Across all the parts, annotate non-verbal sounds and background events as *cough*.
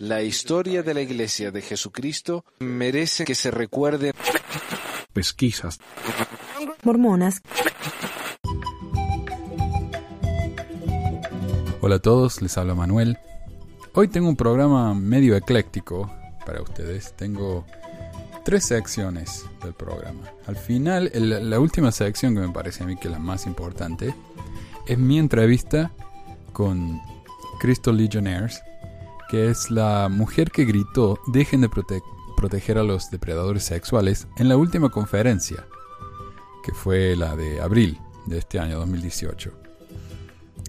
La historia de la Iglesia de Jesucristo merece que se recuerde. Pesquisas. Mormonas. Hola a todos, les habla Manuel. Hoy tengo un programa medio ecléctico para ustedes. Tengo tres secciones del programa. Al final, el- la última sección que me parece a mí que es la más importante es mi entrevista con Crystal Legionnaires, que es la mujer que gritó dejen de prote- proteger a los depredadores sexuales en la última conferencia, que fue la de abril de este año 2018.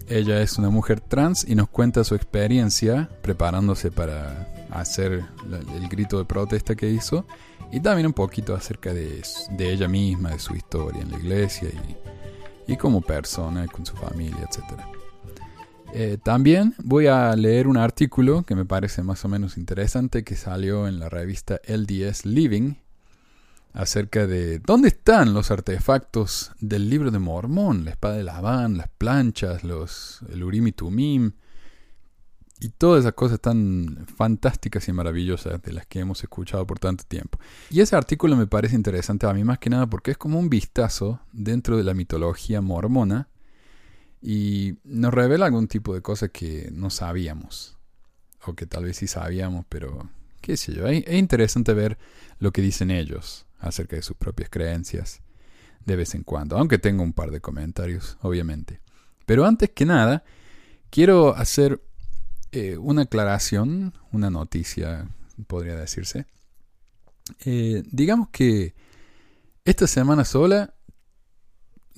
Ella es una mujer trans y nos cuenta su experiencia preparándose para hacer el grito de protesta que hizo y también un poquito acerca de, ella misma, de su historia en la iglesia y, y como persona, con su familia, etc. Eh, también voy a leer un artículo que me parece más o menos interesante que salió en la revista LDS Living acerca de dónde están los artefactos del libro de Mormón, la espada de Labán, las planchas, los, el Urim y Tumim, y todas esas cosas tan fantásticas y maravillosas de las que hemos escuchado por tanto tiempo. Y ese artículo me parece interesante a mí más que nada porque es como un vistazo dentro de la mitología mormona y nos revela algún tipo de cosas que no sabíamos, o que tal vez sí sabíamos, pero qué sé yo, es es interesante ver lo que dicen ellos acerca de sus propias creencias de vez en cuando, aunque tengo un par de comentarios, obviamente. Pero antes que nada, quiero hacer eh, una aclaración, una noticia, podría decirse. Eh, digamos que esta semana sola,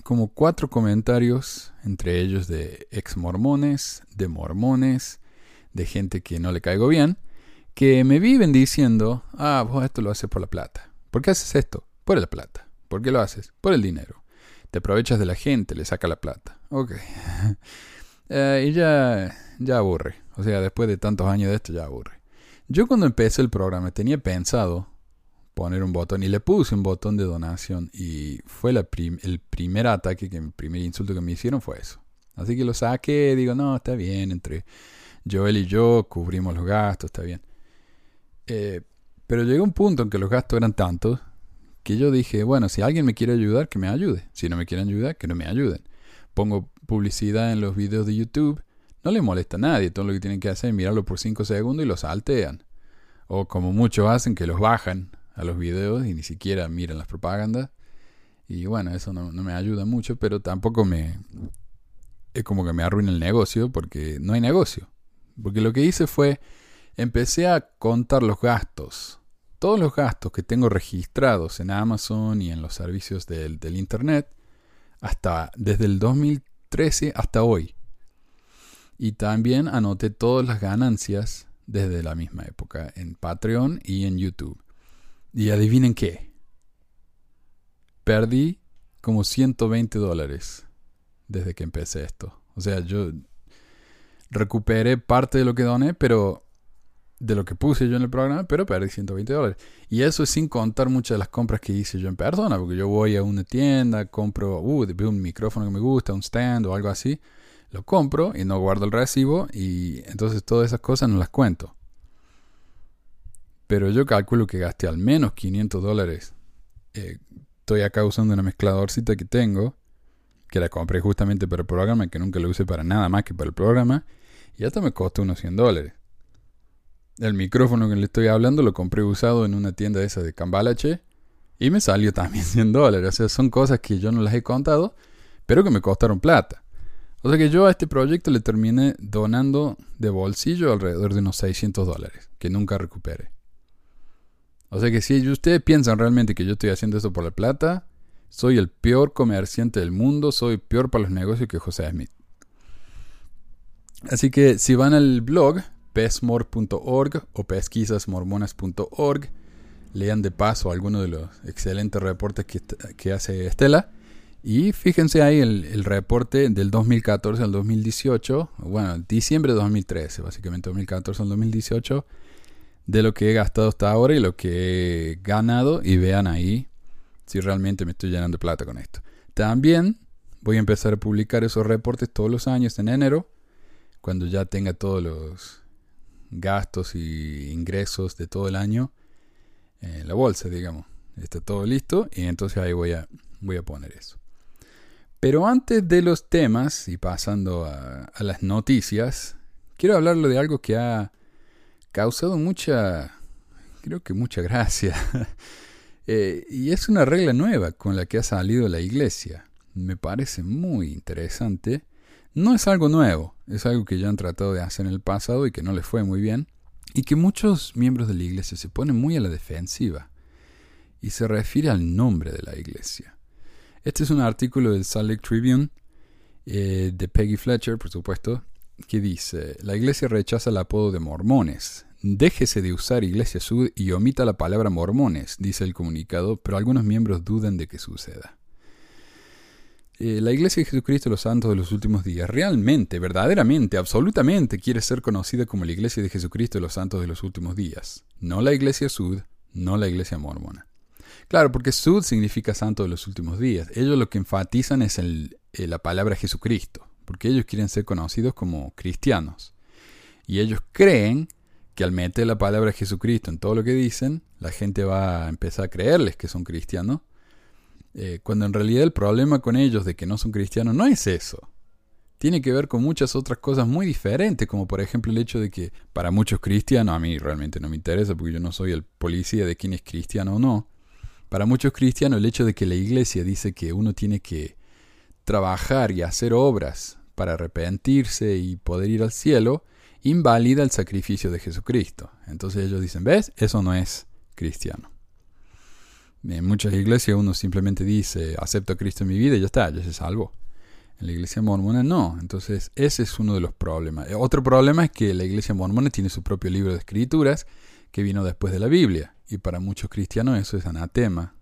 como cuatro comentarios, entre ellos de ex mormones, de mormones, de gente que no le caigo bien, que me viven diciendo, ah, vos esto lo haces por la plata. ¿Por qué haces esto? Por la plata. ¿Por qué lo haces? Por el dinero. Te aprovechas de la gente, le saca la plata. Ok. *laughs* Eh, y ya, ya aburre. O sea, después de tantos años de esto, ya aburre. Yo cuando empecé el programa tenía pensado poner un botón y le puse un botón de donación y fue el primer ataque, que el primer insulto que me hicieron fue eso. Así que lo saqué, digo, no, está bien, entre Joel y yo cubrimos los gastos, está bien. Eh, pero llegó un punto en que los gastos eran tantos que yo dije, bueno, si alguien me quiere ayudar, que me ayude. Si no me quieren ayudar, que no me ayuden. Pongo publicidad en los videos de YouTube, no le molesta a nadie. Todo lo que tienen que hacer es mirarlo por 5 segundos y lo saltean. O como muchos hacen, que los bajan a los videos y ni siquiera miran las propagandas. Y bueno, eso no, me ayuda mucho, pero tampoco me... Es como que me arruina el negocio porque no hay negocio. Porque lo que hice fue, empecé a contar los gastos. Todos los gastos que tengo registrados en Amazon y en los servicios del, del Internet, hasta desde el 2013 hasta hoy. Y también anoté todas las ganancias desde la misma época en Patreon y en YouTube. Y adivinen qué. Perdí como 120 dólares desde que empecé esto. O sea, yo recuperé parte de lo que doné, pero de lo que puse yo en el programa, pero perdí 120 dólares. Y eso es sin contar muchas de las compras que hice yo en persona, porque yo voy a una tienda, compro uh, un micrófono que me gusta, un stand o algo así, lo compro y no guardo el recibo y entonces todas esas cosas no las cuento. Pero yo calculo que gasté al menos 500 dólares. Eh, estoy acá usando una mezcladorcita que tengo, que la compré justamente para el programa, que nunca lo usé para nada más que para el programa, y hasta me costó unos 100 dólares. El micrófono que le estoy hablando lo compré usado en una tienda esa de Cambalache y me salió también 100 dólares. O sea, son cosas que yo no las he contado, pero que me costaron plata. O sea que yo a este proyecto le terminé donando de bolsillo alrededor de unos 600 dólares, que nunca recuperé. O sea que si ustedes piensan realmente que yo estoy haciendo esto por la plata, soy el peor comerciante del mundo, soy peor para los negocios que José Smith. Así que si van al blog pesmor.org o pesquisasmormonas.org, lean de paso algunos de los excelentes reportes que, hace Estela. Y fíjense ahí el, el, reporte del 2014 al 2018, bueno, diciembre de 2013, básicamente 2014 al 2018, de lo que he gastado hasta ahora y lo que he ganado. Y vean ahí si realmente me estoy llenando de plata con esto. También voy a empezar a publicar esos reportes todos los años en enero, cuando ya tenga todos los gastos y ingresos de todo el año en la bolsa, digamos. Está todo listo y entonces ahí voy a, voy a poner eso. Pero antes de los temas y pasando a, a las noticias, quiero hablarle de algo que ha causado mucha, creo que mucha gracia. *laughs* Eh, y es una regla nueva con la que ha salido la iglesia. Me parece muy interesante. No es algo nuevo, es algo que ya han tratado de hacer en el pasado y que no les fue muy bien. Y que muchos miembros de la iglesia se ponen muy a la defensiva. Y se refiere al nombre de la iglesia. Este es un artículo del Salt Lake Tribune eh, de Peggy Fletcher, por supuesto, que dice, la iglesia rechaza el apodo de mormones. Déjese de usar Iglesia Sud y omita la palabra mormones, dice el comunicado, pero algunos miembros dudan de que suceda. Eh, la Iglesia de Jesucristo de los Santos de los Últimos Días realmente, verdaderamente, absolutamente quiere ser conocida como la Iglesia de Jesucristo de los Santos de los Últimos Días, no la Iglesia Sud, no la Iglesia Mormona. Claro, porque Sud significa Santo de los Últimos Días. Ellos lo que enfatizan es eh, la palabra Jesucristo, porque ellos quieren ser conocidos como cristianos. Y ellos creen que al meter la palabra Jesucristo en todo lo que dicen, la gente va a empezar a creerles que son cristianos, eh, cuando en realidad el problema con ellos de que no son cristianos no es eso. Tiene que ver con muchas otras cosas muy diferentes, como por ejemplo el hecho de que para muchos cristianos, a mí realmente no me interesa porque yo no soy el policía de quién es cristiano o no, para muchos cristianos el hecho de que la iglesia dice que uno tiene que trabajar y hacer obras para arrepentirse y poder ir al cielo, invalida el sacrificio de Jesucristo. Entonces ellos dicen, ¿ves? Eso no es cristiano. En muchas iglesias uno simplemente dice, acepto a Cristo en mi vida y ya está, ya se salvó. En la iglesia mormona no. Entonces ese es uno de los problemas. Eh, otro problema es que la iglesia mormona tiene su propio libro de escrituras que vino después de la Biblia. Y para muchos cristianos eso es anatema.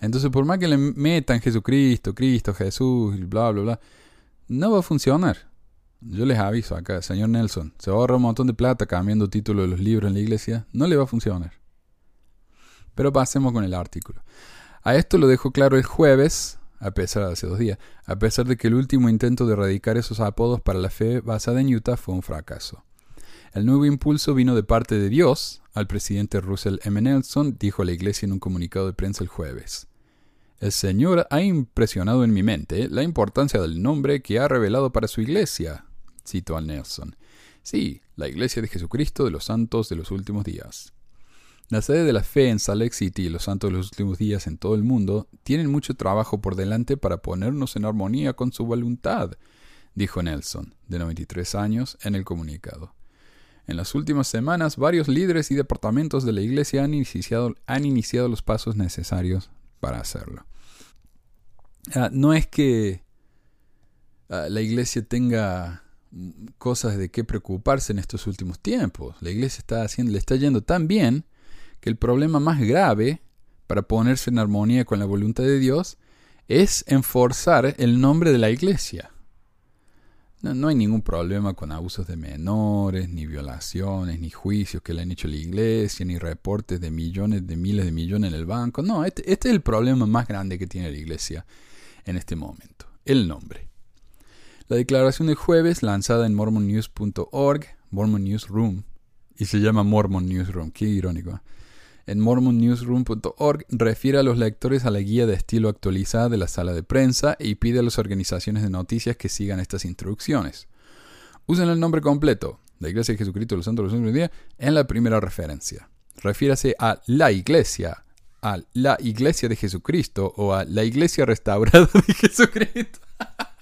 Entonces por más que le metan Jesucristo, Cristo, Jesús, bla, bla, bla, no va a funcionar. Yo les aviso acá, señor Nelson, se ahorra un montón de plata cambiando título de los libros en la iglesia, no le va a funcionar. Pero pasemos con el artículo. A esto lo dejo claro el jueves, a pesar de hace dos días, a pesar de que el último intento de erradicar esos apodos para la fe basada en Utah fue un fracaso. El nuevo impulso vino de parte de Dios, al presidente Russell M. Nelson dijo a la iglesia en un comunicado de prensa el jueves. El Señor ha impresionado en mi mente la importancia del nombre que ha revelado para su iglesia, citó al Nelson. Sí, la iglesia de Jesucristo de los santos de los últimos días. La sede de la fe en Salt Lake City y los santos de los últimos días en todo el mundo tienen mucho trabajo por delante para ponernos en armonía con su voluntad, dijo Nelson, de 93 años, en el comunicado. En las últimas semanas, varios líderes y departamentos de la Iglesia han iniciado, han iniciado los pasos necesarios para hacerlo. Ah, no es que ah, la iglesia tenga cosas de qué preocuparse en estos últimos tiempos. La iglesia está haciendo, le está yendo tan bien que el problema más grave para ponerse en armonía con la voluntad de Dios es enforzar el nombre de la iglesia. No, hay ningún problema con abusos de menores, ni violaciones, ni juicios que le han hecho la iglesia, ni reportes de millones, de miles de millones en el banco. No, este, este es el problema más grande que tiene la iglesia en este momento, el nombre. La declaración de jueves, lanzada en mormonnews.org, Mormon Newsroom, y se llama Mormon Newsroom, qué irónico. ¿eh? En mormonnewsroom.org refiere a los lectores a la guía de estilo actualizada de la sala de prensa y pide a las organizaciones de noticias que sigan estas instrucciones. Usen el nombre completo, la Iglesia de Jesucristo de los Santos de los Últimos Días, en la primera referencia. Refiérase a la Iglesia, a la Iglesia de Jesucristo o a la Iglesia restaurada de Jesucristo. *laughs*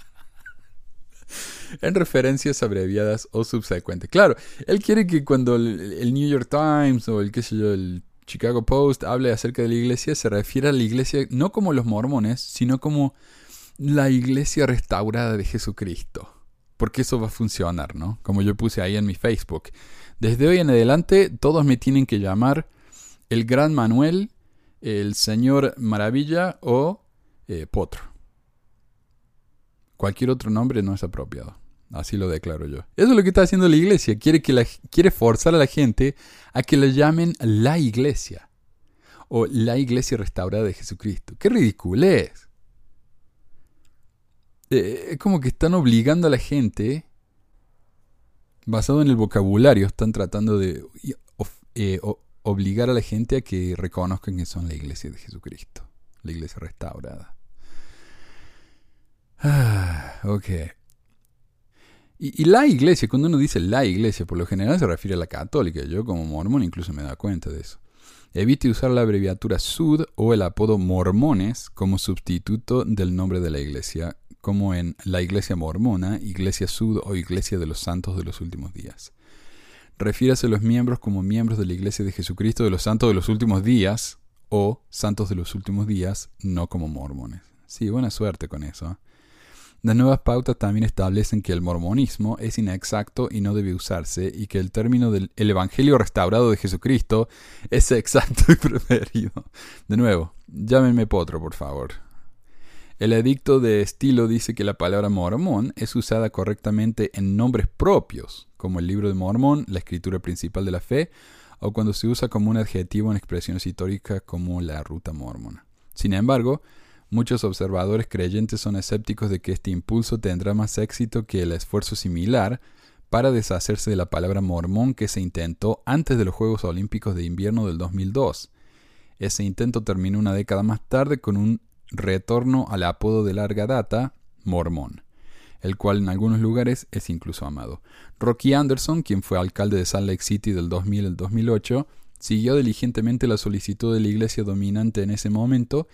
en referencias abreviadas o subsecuentes. Claro, él quiere que cuando el, New York Times o el qué sé yo, el Chicago Post hable acerca de la iglesia, se refiere a la iglesia no como los mormones, sino como la iglesia restaurada de Jesucristo. Porque eso va a funcionar, ¿no? Como yo puse ahí en mi Facebook. Desde hoy en adelante todos me tienen que llamar el Gran Manuel, el Señor Maravilla o eh, Potro. Cualquier otro nombre no es apropiado. Así lo declaro yo. Eso es lo que está haciendo la iglesia. Quiere, que quiere forzar a la gente a que la llamen la iglesia. O la iglesia restaurada de Jesucristo. ¡Qué ridículo es! Eh, es como que están obligando a la gente basado en el vocabulario, están tratando de eh, obligar a la gente a que reconozcan que son la iglesia de Jesucristo, la iglesia restaurada. Ah, ok. Y, la iglesia, cuando uno dice la iglesia, por lo general se refiere a la católica. Yo como mormón incluso me da cuenta de eso. Evite usar la abreviatura SUD o el apodo mormones como sustituto del nombre de la iglesia, como en la iglesia mormona, iglesia SUD o iglesia de los santos de los últimos días. Refiérase a los miembros como miembros de la iglesia de Jesucristo de los santos de los últimos días o santos de los últimos días, no como mormones. Sí, buena suerte con eso. ¿eh? Las nuevas pautas también establecen que el mormonismo es inexacto y no debe usarse, y que el término del Evangelio restaurado de Jesucristo es exacto y *laughs* preferido. De nuevo, llámenme potro, por favor. El edicto de estilo dice que la palabra mormón es usada correctamente en nombres propios, como el libro de Mormón, la escritura principal de la fe, o cuando se usa como un adjetivo en expresiones históricas como la ruta mormona. Sin embargo, Muchos observadores creyentes son escépticos de que este impulso tendrá más éxito que el esfuerzo similar para deshacerse de la palabra mormón que se intentó antes de los Juegos Olímpicos de Invierno del 2002. Ese intento terminó una década más tarde con un retorno al apodo de larga data, mormón, el cual en algunos lugares es incluso amado. Rocky Anderson, quien fue alcalde de Salt Lake City del 2000 al 2008, siguió diligentemente la solicitud de la iglesia dominante en ese momento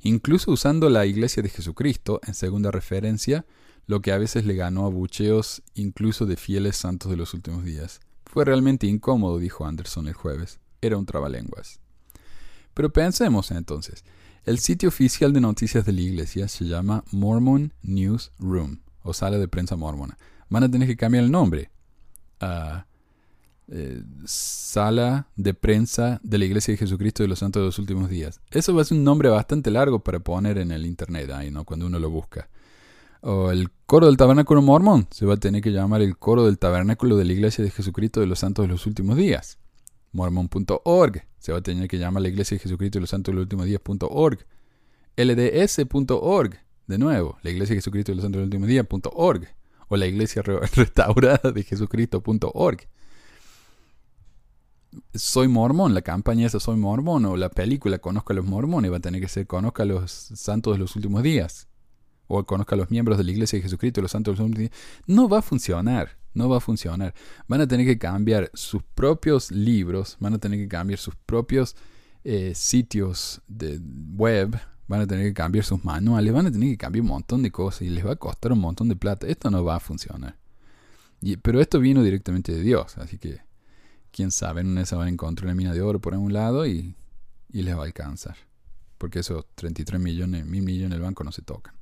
incluso usando la Iglesia de Jesucristo en segunda referencia, lo que a veces le ganó a bucheos incluso de fieles santos de los últimos días. Fue realmente incómodo, dijo Anderson el jueves. Era un trabalenguas. Pero pensemos entonces. El sitio oficial de noticias de la iglesia se llama Mormon News Room, o sala de prensa mormona. Van a tener que cambiar el nombre. a sala de prensa de la Iglesia de Jesucristo de los Santos de los Últimos Días. Eso va a ser un nombre bastante largo para poner en el internet ahí, ¿no? Cuando uno lo busca. O el coro del tabernáculo mormón. Se va a tener que llamar el coro del tabernáculo de la Iglesia de Jesucristo de los Santos de los Últimos Días. Mormon.org. Se va a tener que llamar la Iglesia de Jesucristo de los Santos de los Últimos Días.org. LDS.org. De nuevo, la Iglesia de Jesucristo de los Santos de los Últimos Días.org. O la Iglesia *laughs* Restaurada de Jesucristo.org soy mormón, la campaña esa Soy mormón o la película Conozca a los mormones va a tener que ser Conozca a los santos de los últimos días o Conozca a los miembros de la iglesia de Jesucristo, los santos de los últimos días. No va a funcionar, no va a funcionar. Van a tener que cambiar sus propios libros, van a tener que cambiar sus propios eh, sitios de web, van a tener que cambiar sus manuales, van a tener que cambiar un montón de cosas y les va a costar un montón de plata. Esto no va a funcionar. pero esto vino directamente de Dios, así que quién sabe, en una se van a encontrar una mina de oro por un lado y, y les va a alcanzar. Porque esos 33 millones, mil millones del banco no se tocan.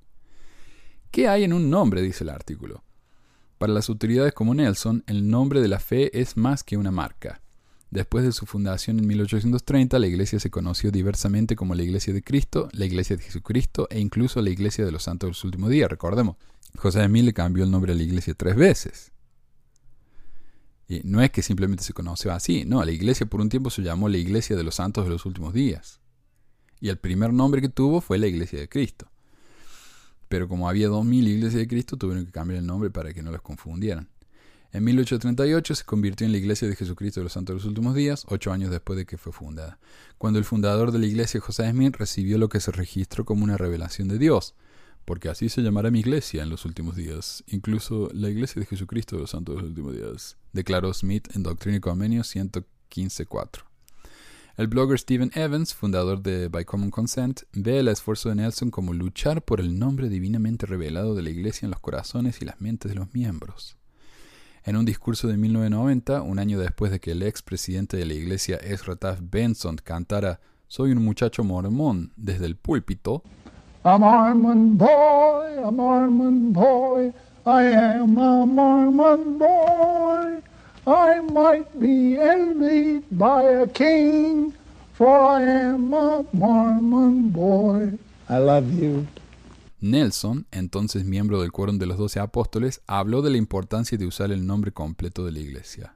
¿Qué hay en un nombre? dice el artículo. Para las autoridades como Nelson, el nombre de la fe es más que una marca. Después de su fundación en 1830, la iglesia se conoció diversamente como la Iglesia de Cristo, la Iglesia de Jesucristo e incluso la Iglesia de los Santos del Último Día. Recordemos, José de Mil le cambió el nombre a la iglesia tres veces. Y no es que simplemente se conoció así, no, la iglesia por un tiempo se llamó la iglesia de los santos de los últimos días. Y el primer nombre que tuvo fue la iglesia de Cristo. Pero como había dos mil iglesias de Cristo, tuvieron que cambiar el nombre para que no los confundieran. En 1838 se convirtió en la Iglesia de Jesucristo de los Santos de los Últimos Días, ocho años después de que fue fundada, cuando el fundador de la Iglesia, José Smith, recibió lo que se registró como una revelación de Dios, porque así se llamará mi iglesia en los últimos días, incluso la iglesia de Jesucristo de los Santos de los últimos días, declaró Smith en Doctrina y Convenio 115.4. El blogger Stephen Evans, fundador de By Common Consent, ve el esfuerzo de Nelson como luchar por el nombre divinamente revelado de la iglesia en los corazones y las mentes de los miembros. En un discurso de 1990, un año después de que el ex presidente de la iglesia Ezra Taft Benson cantara Soy un muchacho mormón desde el púlpito, a Mormon boy, a Mormon boy, I am a Mormon boy. I might be envied by a king, for I am a Mormon boy. I love you. Nelson, entonces miembro del Quórum de los Doce Apóstoles, habló de la importancia de usar el nombre completo de la Iglesia.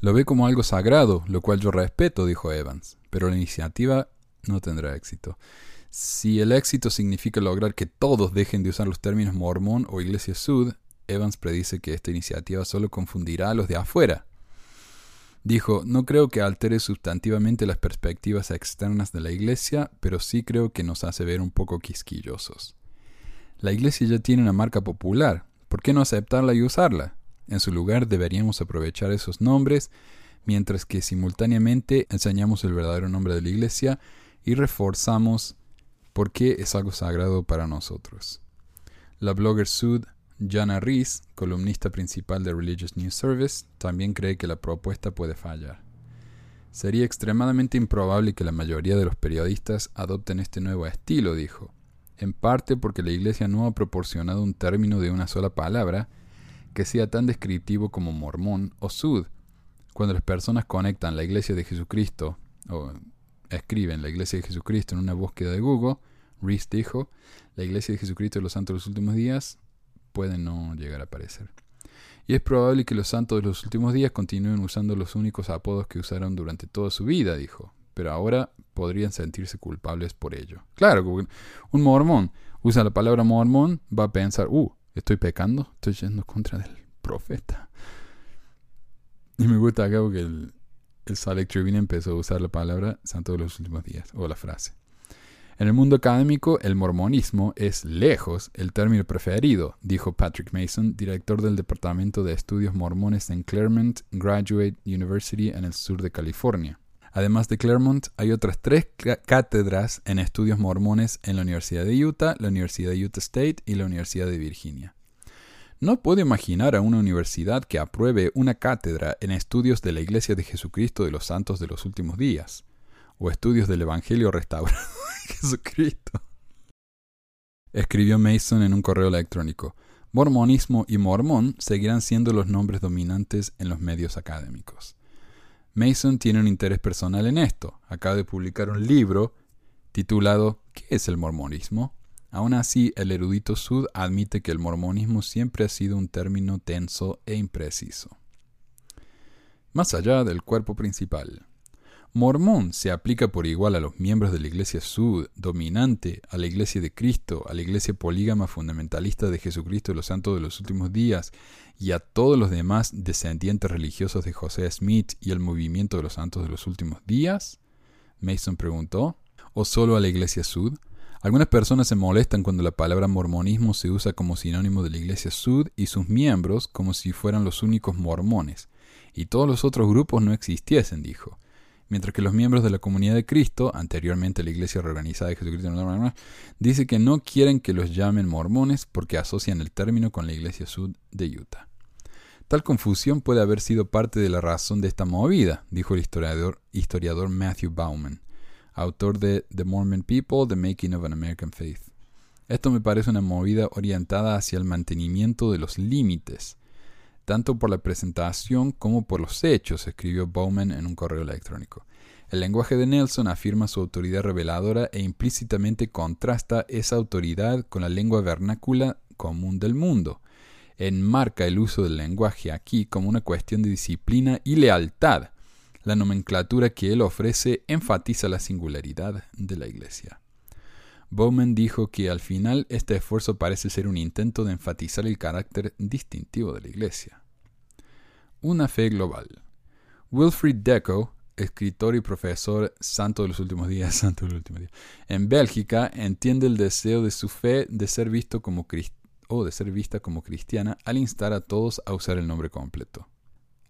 Lo ve como algo sagrado, lo cual yo respeto, dijo Evans, pero la iniciativa no tendrá éxito. Si el éxito significa lograr que todos dejen de usar los términos mormón o iglesia sud, Evans predice que esta iniciativa solo confundirá a los de afuera. Dijo, no creo que altere sustantivamente las perspectivas externas de la Iglesia, pero sí creo que nos hace ver un poco quisquillosos. La Iglesia ya tiene una marca popular, ¿por qué no aceptarla y usarla? En su lugar deberíamos aprovechar esos nombres, mientras que simultáneamente enseñamos el verdadero nombre de la Iglesia y reforzamos por qué es algo sagrado para nosotros. La blogger Sud Jana Rees, columnista principal de Religious News Service, también cree que la propuesta puede fallar. Sería extremadamente improbable que la mayoría de los periodistas adopten este nuevo estilo, dijo, en parte porque la Iglesia no ha proporcionado un término de una sola palabra que sea tan descriptivo como mormón o sud. Cuando las personas conectan la Iglesia de Jesucristo o escriben la Iglesia de Jesucristo en una búsqueda de Google, Rees dijo, la Iglesia de Jesucristo de los Santos de los Últimos Días puede no llegar a aparecer. Y es probable que los santos de los últimos días continúen usando los únicos apodos que usaron durante toda su vida, dijo, pero ahora podrían sentirse culpables por ello. Claro, un mormón usa la palabra mormón, va a pensar, uh, estoy pecando, estoy yendo contra del profeta. Y me gusta acá porque el, el Salt Tribune empezó a usar la palabra santo de los últimos días, o la frase. En el mundo académico, el mormonismo es lejos el término preferido, dijo Patrick Mason, director del Departamento de Estudios Mormones en Claremont Graduate University en el sur de California. Además de Claremont, hay otras tres cátedras en estudios mormones en la Universidad de Utah, la Universidad de Utah State y la Universidad de Virginia. No puedo imaginar a una universidad que apruebe una cátedra en estudios de la Iglesia de Jesucristo de los Santos de los Últimos Días o estudios del Evangelio restaurado *laughs* de Jesucristo. Escribió Mason en un correo electrónico. Mormonismo y mormón seguirán siendo los nombres dominantes en los medios académicos. Mason tiene un interés personal en esto. Acaba de publicar un libro titulado ¿Qué es el mormonismo? Aún así, el erudito Sud admite que el mormonismo siempre ha sido un término tenso e impreciso. Más allá del cuerpo principal. Mormón se aplica por igual a los miembros de la Iglesia Sud, dominante, a la Iglesia de Cristo, a la Iglesia polígama fundamentalista de Jesucristo de los Santos de los Últimos Días y a todos los demás descendientes religiosos de José Smith y el movimiento de los Santos de los Últimos Días? Mason preguntó. ¿O solo a la Iglesia Sud? Algunas personas se molestan cuando la palabra mormonismo se usa como sinónimo de la Iglesia Sud y sus miembros como si fueran los únicos mormones, y todos los otros grupos no existiesen, dijo. Mientras que los miembros de la comunidad de Cristo, anteriormente la Iglesia Reorganizada de Jesucristo, dice que no quieren que los llamen mormones porque asocian el término con la Iglesia Sud de Utah. Tal confusión puede haber sido parte de la razón de esta movida, dijo el historiador, historiador Matthew Bauman, autor de The Mormon People, The Making of an American Faith. Esto me parece una movida orientada hacia el mantenimiento de los límites, tanto por la presentación como por los hechos, escribió Bowman en un correo electrónico. El lenguaje de Nelson afirma su autoridad reveladora e implícitamente contrasta esa autoridad con la lengua vernácula común del mundo. Enmarca el uso del lenguaje aquí como una cuestión de disciplina y lealtad. La nomenclatura que él ofrece enfatiza la singularidad de la Iglesia. Bowman dijo que al final este esfuerzo parece ser un intento de enfatizar el carácter distintivo de la Iglesia. Una fe global. Wilfried Deco, escritor y profesor santo de los últimos días, *laughs* santo de los últimos días, en Bélgica entiende el deseo de su fe de ser visto de ser vista como cristiana al instar a todos a usar el nombre completo.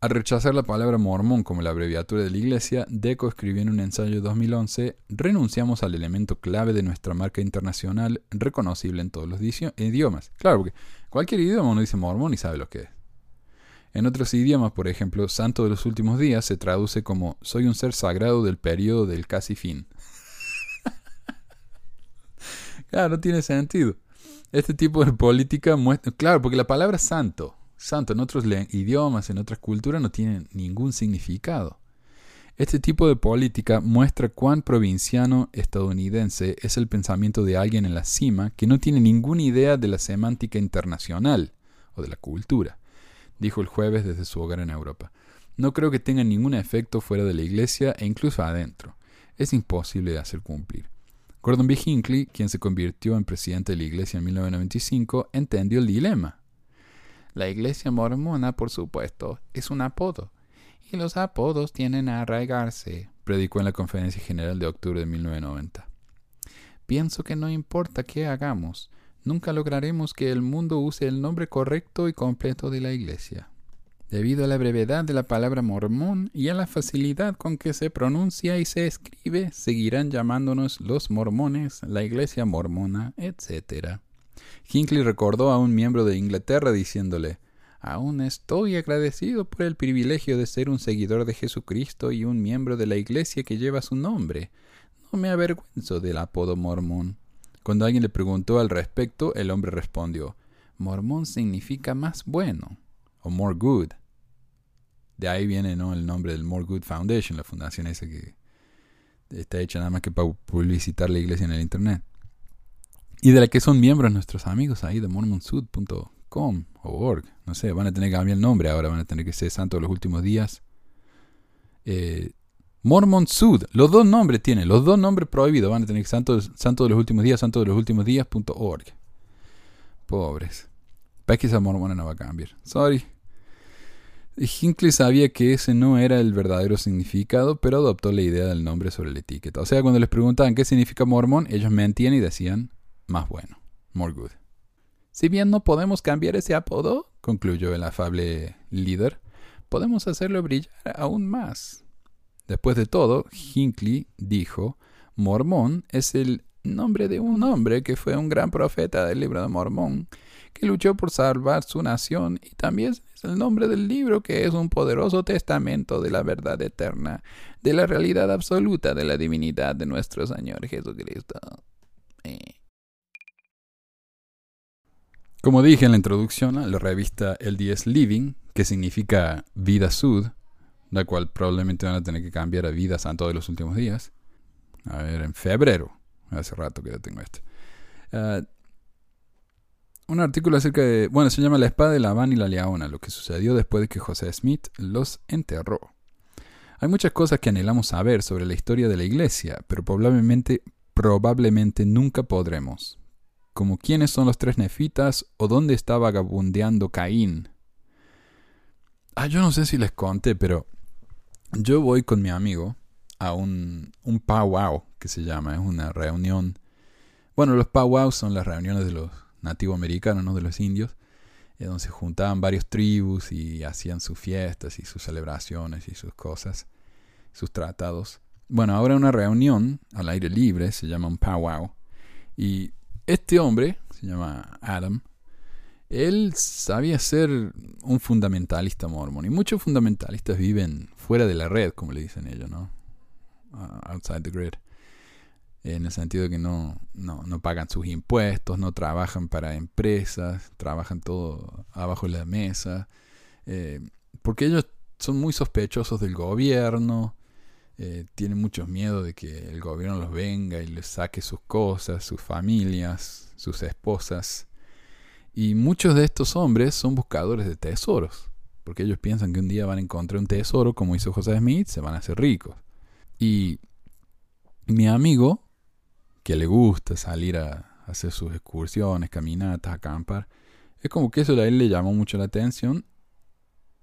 Al rechazar la palabra mormón como la abreviatura de la iglesia, Deco escribió en un ensayo de 2011, renunciamos al elemento clave de nuestra marca internacional reconocible en todos los idiomas. Claro, porque cualquier idioma uno dice mormón y sabe lo que es. En otros idiomas, por ejemplo, Santo de los Últimos Días se traduce como Soy un ser sagrado del periodo del casi fin. *laughs* claro, no tiene sentido. Este tipo de política muestra... Claro, porque la palabra santo santo en otros idiomas, en otras culturas, no tiene ningún significado. Este tipo de política muestra cuán provinciano estadounidense es el pensamiento de alguien en la cima que no tiene ninguna idea de la semántica internacional o de la cultura, dijo el jueves desde su hogar en Europa. No creo que tenga ningún efecto fuera de la iglesia e incluso adentro. Es imposible de hacer cumplir. Gordon B. Hinckley, quien se convirtió en presidente de la iglesia en 1995, entendió el dilema La iglesia mormona, por supuesto, es un apodo, y los apodos tienen a arraigarse, predicó en la Conferencia General de octubre de 1990. Pienso que no importa qué hagamos, nunca lograremos que el mundo use el nombre correcto y completo de la iglesia. Debido a la brevedad de la palabra mormón y a la facilidad con que se pronuncia y se escribe, seguirán llamándonos los mormones, la iglesia mormona, etc. Hinckley recordó a un miembro de Inglaterra diciéndole Aún estoy agradecido por el privilegio de ser un seguidor de Jesucristo y un miembro de la iglesia que lleva su nombre. No me avergüenzo del apodo mormón. Cuando alguien le preguntó al respecto, el hombre respondió Mormón significa más bueno, o more good. De ahí viene ¿no? el nombre del More Good Foundation, la fundación esa que está hecha nada más que para publicitar la iglesia en el Internet y de la que son miembros nuestros amigos ahí de mormonsud.com o org. No sé, van a tener que cambiar el nombre ahora, van a tener que ser Santo de los Últimos Días. Eh, Mormon Sud, los dos nombres tienen, los dos nombres prohibidos van a tener que Santo, Santo de los Últimos Días, Santo de los Últimos Días.org. Pobres. Ves que esa mormona no va a cambiar. Sorry. Hinckley sabía que ese no era el verdadero significado, pero adoptó la idea del nombre sobre la etiqueta. O sea, cuando les preguntaban qué significa mormón, ellos mentían y decían más bueno, more good. Si bien no podemos cambiar ese apodo, concluyó el afable líder, podemos hacerlo brillar aún más. Después de todo, Hinckley dijo, Mormón es el nombre de un hombre que fue un gran profeta del libro de Mormón, que luchó por salvar su nación, y también es el nombre del libro que es un poderoso testamento de la verdad eterna, de la realidad absoluta de la divinidad de nuestro Señor Jesucristo. Eh. Como dije en la introducción, la revista LDS Living, que significa Vida Sud, la cual probablemente van a tener que cambiar a Vida Santo de los últimos días. A ver, en febrero. Hace rato que ya tengo esto. Ah, un artículo acerca de. Bueno, se llama La espada de Labán y la leona, lo que sucedió después de que José Smith los enterró. Hay muchas cosas que anhelamos saber sobre la historia de la iglesia, pero probablemente, probablemente nunca podremos como quiénes son los tres nefitas o dónde está vagabundeando Caín. Ah, yo no sé si les conté, pero yo voy con mi amigo a un, un powwow, que se llama, es una reunión. Bueno, los powwows son las reuniones de los nativoamericanos, ¿no? de los indios, donde se juntaban varios tribus y hacían sus fiestas y sus celebraciones y sus cosas, sus tratados. Bueno, ahora una reunión al aire libre, se llama un powwow, y este hombre, se llama Adam, él sabía ser un fundamentalista mormón. Y muchos fundamentalistas viven fuera de la red, como le dicen ellos, ¿no? Uh, outside the grid. En el sentido de que no, no, no, pagan sus impuestos, no trabajan para empresas, trabajan todo abajo de la mesa. Eh, porque ellos son muy sospechosos del gobierno, eh, tienen mucho miedo de que el gobierno los venga y les saque sus cosas, sus familias, sus esposas. Y muchos de estos hombres son buscadores de tesoros, porque ellos piensan que un día van a encontrar un tesoro, como hizo José Smith, se van a hacer ricos. Y mi amigo, que le gusta salir a hacer sus excursiones, caminatas, acampar, es como que eso a él le llamó mucho la atención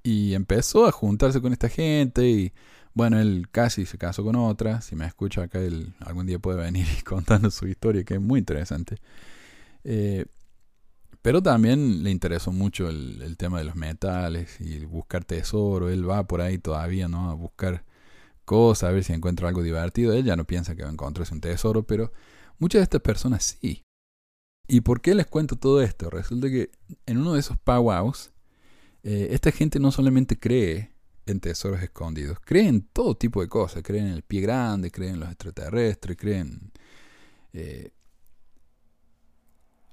y empezó a juntarse con esta gente y bueno, él casi se casó con otra. Si me escucha acá, él algún día puede venir *laughs* contando su historia, que es muy interesante. Eh, pero también le interesó mucho el, tema de los metales y buscar tesoro. Él va por ahí todavía, ¿no? A buscar cosas, a ver si encuentra algo divertido. Él ya no piensa que va a encontrarse un tesoro, pero muchas de estas personas sí. ¿Y por qué les cuento todo esto? Resulta que en uno de esos powwows, eh, esta gente no solamente cree en tesoros escondidos. Creen todo tipo de cosas. Creen en el pie grande, creen en los extraterrestres, creen... Eh,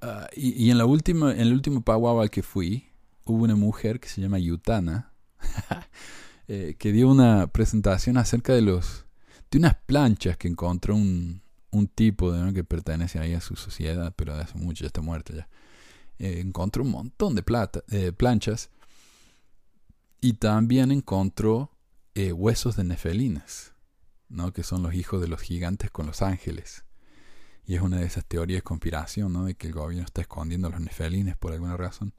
ah, y, en, la última, en el último powwow al que fui, hubo una mujer que se llama Yutana, *laughs* eh, que dio una presentación acerca de los de unas planchas que encontró un, un tipo de, que pertenece ahí a su sociedad, pero hace mucho ya está muerto ya. Eh, encontró un montón de plata, planchas y también encontró eh, huesos de nefelines, ¿no? que son los hijos de los gigantes con los ángeles. Y es una de esas teorías de conspiración, ¿no? de que el gobierno está escondiendo a los nefelines por alguna razón.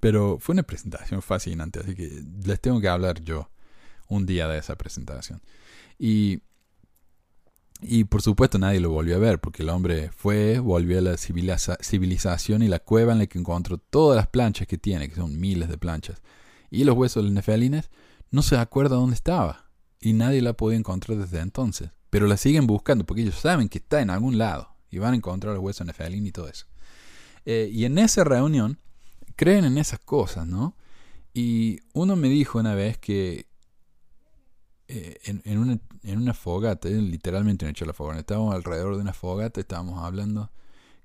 Pero fue una presentación fascinante, así que les tengo que hablar yo un día de esa presentación. Y, y por supuesto nadie lo volvió a ver, porque el hombre fue, volvió a la civilización y la cueva en la que encontró todas las planchas que tiene, que son miles de planchas, y los huesos nefelines, no se acuerda dónde estaba. Y nadie la ha podido encontrar desde entonces. Pero la siguen buscando porque ellos saben que está en algún lado. Y van a encontrar los huesos Nefelín y todo eso. Eh, y en esa reunión creen en esas cosas, ¿no? Y uno me dijo una vez que eh, en, una, fogata, literalmente en hecho la fogata, estábamos alrededor de una fogata, estábamos hablando,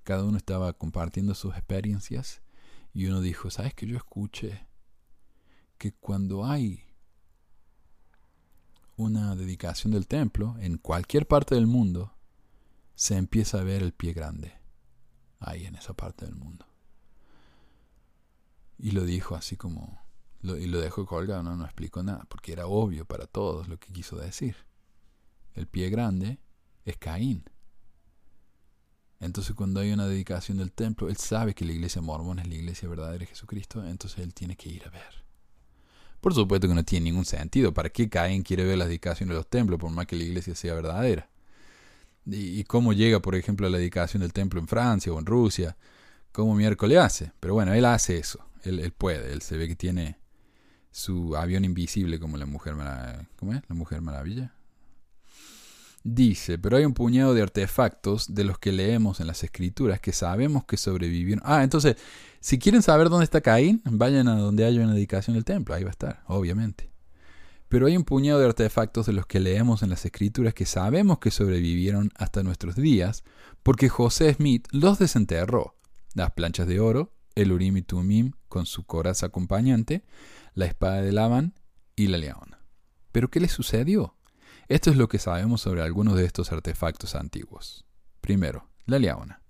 cada uno estaba compartiendo sus experiencias y uno dijo, ¿sabes que yo escuché? Que cuando hay una dedicación del templo, en cualquier parte del mundo, se empieza a ver el pie grande. Ahí en esa parte del mundo. Y lo dijo así como... y lo dejó colgado, no, no explicó nada, porque era obvio para todos lo que quiso decir. El pie grande es Caín. Entonces cuando hay una dedicación del templo, él sabe que la iglesia mormona es la iglesia verdadera de Jesucristo, entonces él tiene que ir a ver. Por supuesto que no tiene ningún sentido. ¿Para qué Caín quiere ver las dedicaciones de los templos, por más que la iglesia sea verdadera? Y, cómo llega, por ejemplo, a la dedicación del templo en Francia o en Rusia. ¿Cómo miércoles hace? Pero bueno, él hace eso. Él, él puede. Él se ve que tiene su avión invisible como la Mujer Maravilla. ¿Cómo es? La Mujer Maravilla. Dice, pero hay un puñado de artefactos de los que leemos en las escrituras que sabemos que sobrevivieron. Ah, entonces, si quieren saber dónde está Caín, vayan a donde haya una dedicación del templo, ahí va a estar, obviamente. Pero hay un puñado de artefactos de los que leemos en las escrituras que sabemos que sobrevivieron hasta nuestros días, porque José Smith los desenterró. Las planchas de oro, el Urim y Tumim con su coraza acompañante, la espada de Labán y la leona. ¿Pero qué le sucedió? Esto es lo que sabemos sobre algunos de estos artefactos antiguos. Primero, la leona.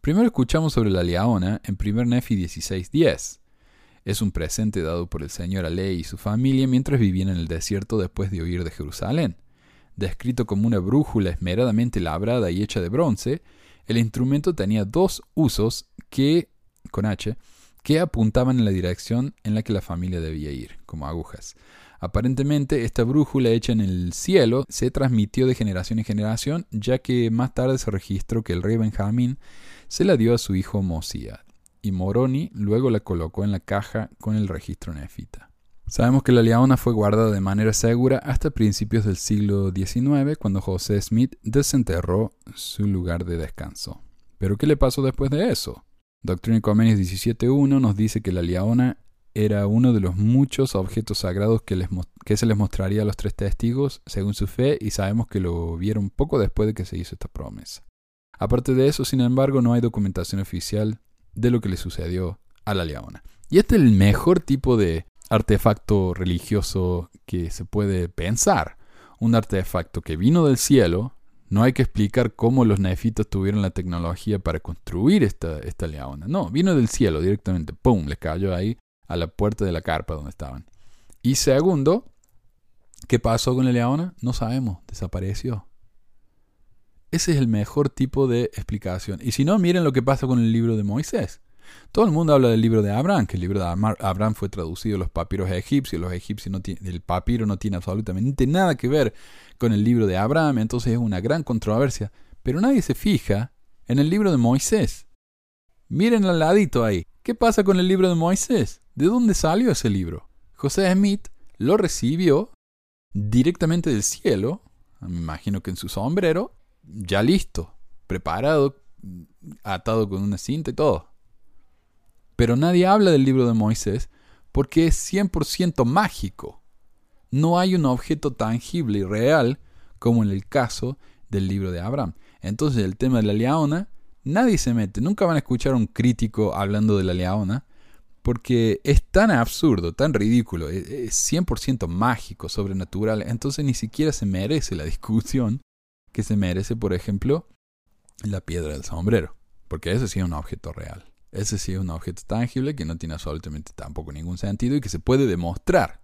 Primero escuchamos sobre la leona en 1 Nefi 16:10. Es un presente dado por el Señor a Ley y su familia mientras vivían en el desierto después de huir de Jerusalén. Descrito como una brújula esmeradamente labrada y hecha de bronce, el instrumento tenía dos usos que, con H, que apuntaban en la dirección en la que la familia debía ir, como agujas. Aparentemente, esta brújula hecha en el cielo se transmitió de generación en generación, ya que más tarde se registró que el rey Benjamín se la dio a su hijo Mosía, y Moroni luego la colocó en la caja con el registro nefita. Sabemos que la leona fue guardada de manera segura hasta principios del siglo XIX, cuando José Smith desenterró su lugar de descanso. ¿Pero qué le pasó después de eso? Doctrina y Convenios 17.1 nos dice que la leona era uno de los muchos objetos sagrados que, les, se les mostraría a los tres testigos según su fe y sabemos que lo vieron poco después de que se hizo esta promesa. Aparte de eso, sin embargo, no hay documentación oficial de lo que le sucedió a la leona. Y este es el mejor tipo de artefacto religioso que se puede pensar. Un artefacto que vino del cielo. No hay que explicar cómo los nefitos tuvieron la tecnología para construir esta, esta leona. No, vino del cielo directamente. ¡Pum! Le cayó ahí a la puerta de la carpa donde estaban. Y segundo, ¿qué pasó con la leona? No sabemos, desapareció. Ese es el mejor tipo de explicación. Y si no, miren lo que pasa con el libro de Moisés. Todo el mundo habla del libro de Abraham, que el libro de Abraham fue traducido a los papiros egipcios. Los egipcios no el papiro no tiene absolutamente nada que ver con el libro de Abraham, entonces es una gran controversia. Pero nadie se fija en el libro de Moisés. Miren al ladito ahí. ¿Qué pasa con el libro de Moisés? ¿De dónde salió ese libro? José Smith lo recibió directamente del cielo, me imagino que en su sombrero, ya listo, preparado, atado con una cinta y todo. Pero nadie habla del libro de Moisés porque es 100% mágico. No hay un objeto tangible y real como en el caso del libro de Abraham. Entonces el tema de la leona, nadie se mete. Nunca van a escuchar a un crítico hablando de la leona porque es tan absurdo, tan ridículo, e-, es 100% mágico, sobrenatural, entonces ni siquiera se merece la *laughs* discusión que se merece, por ejemplo, la piedra del sombrero, porque ese sí es un objeto real, ese sí es un objeto tangible que no tiene absolutamente tampoco ningún sentido y que se puede demostrar,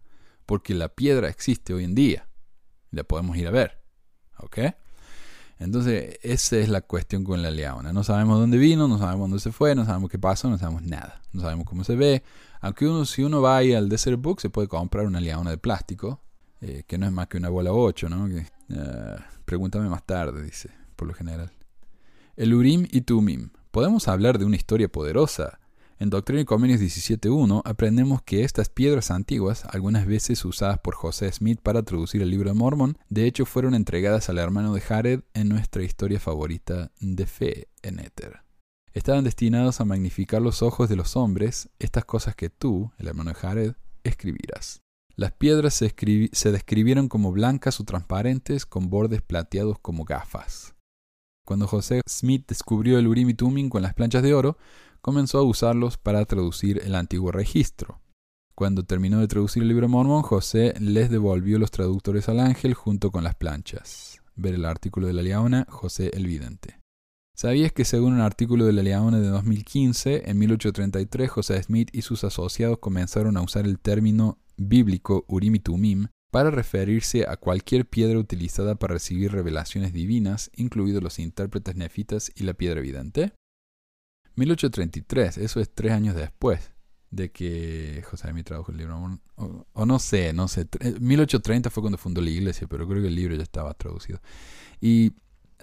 porque la piedra existe hoy en día, la podemos ir a ver, ¿ok? Entonces, esa es la cuestión con la liaona. No sabemos dónde vino, no sabemos dónde se fue, no sabemos qué pasó, no sabemos nada. No sabemos cómo se ve. Aunque uno, si uno va al Desert Book, se puede comprar una liaona de plástico, eh, que no es más que una bola 8, ¿no? Eh, pregúntame más tarde, dice, por lo general. El Urim y Tumim. Podemos hablar de una historia poderosa en Doctrina y Convenios 17.1 aprendemos que estas piedras antiguas, algunas veces usadas por José Smith para traducir el libro de Mormon, de hecho fueron entregadas al hermano de Jared en nuestra historia favorita de fe en Éter. Estaban destinados a magnificar los ojos de los hombres, estas cosas que tú, el hermano de Jared, escribirás. Las piedras se, describieron como blancas o transparentes con bordes plateados como gafas. Cuando José Smith descubrió el Urim y con las planchas de oro, comenzó a usarlos para traducir el antiguo registro. Cuando terminó de traducir el libro Mormón, José les devolvió los traductores al ángel junto con las planchas. Ver el artículo de la Leona, José el Vidente. ¿Sabías que según un artículo de la Leona de 2015, en 1833 José Smith y sus asociados comenzaron a usar el término bíblico Urim y para referirse a cualquier piedra utilizada para recibir revelaciones divinas, incluidos los intérpretes nefitas y la piedra vidente? 1833, eso es tres años después de que José Smith tradujo el libro. O, no sé, no sé. 1830 fue cuando fundó la iglesia, pero creo que el libro ya estaba traducido. Y,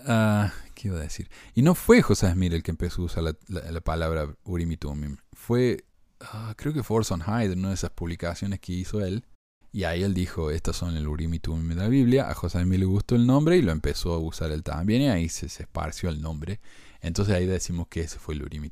uh, ¿qué iba a decir? Y no fue José Smith el que empezó a usar la, palabra Urim y Tumim. Fue, uh, creo que fue Orson Hyde una de esas publicaciones que hizo él. Y ahí él dijo, estos son el Urim y Tumim de la Biblia. A José Smith le gustó el nombre y lo empezó a usar él también. Y ahí se, se esparció el nombre. Entonces ahí decimos que ese fue el Urim y.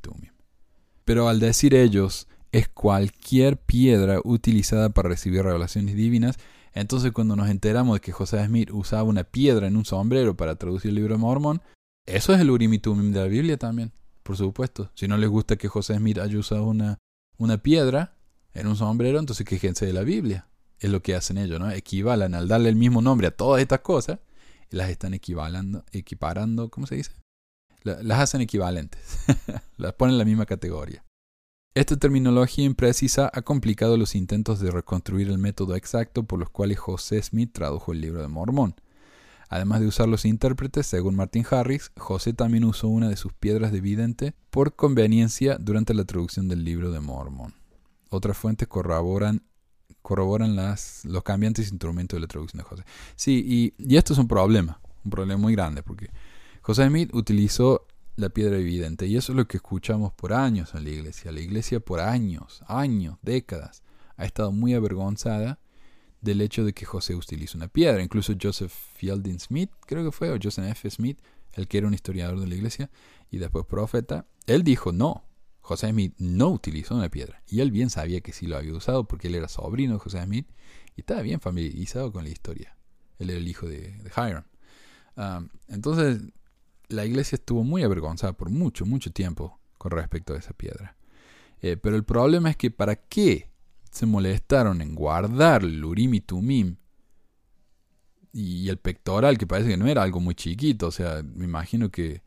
Pero al decir ellos, es cualquier piedra utilizada para recibir revelaciones divinas. Entonces cuando nos enteramos de que José Smith usaba una piedra en un sombrero para traducir el libro de Mormón, eso es el Urim y de la Biblia también, por supuesto. Si no les gusta que José Smith haya usado una, una piedra en un sombrero, entonces quejense de la Biblia. Es lo que hacen ellos, ¿no? Equivalen al darle el mismo nombre a todas estas cosas, las están equivalando, equiparando, ¿cómo se dice? Las hacen equivalentes, *laughs* las ponen en la misma categoría. Esta terminología imprecisa ha complicado los intentos de reconstruir el método exacto por los cuales José Smith tradujo el libro de Mormón. Además de usar los intérpretes, según Martin Harris, José también usó una de sus piedras de vidente por conveniencia durante la traducción del libro de Mormón. Otras fuentes corroboran, corroboran las, los cambiantes instrumentos de la traducción de José. Sí, y, y esto es un problema, un problema muy grande, porque José Smith utilizó la piedra evidente y eso es lo que escuchamos por años en la iglesia. La iglesia por años, años, décadas ha estado muy avergonzada del hecho de que José utilice una piedra. Incluso Joseph Fielding Smith, creo que fue, o Joseph F. Smith, el que era un historiador de la iglesia y después profeta, él dijo no. José Smith no utilizó una piedra. Y él bien sabía que sí lo había usado porque él era sobrino de José Smith y estaba bien familiarizado con la historia. Él era el hijo de, Hiram. Ah, entonces, la iglesia estuvo muy avergonzada por mucho, mucho tiempo con respecto a esa piedra. Eh, pero el problema es que para qué se molestaron en guardar el urim y tumim y el pectoral, que parece que no era algo muy chiquito, o sea, me imagino que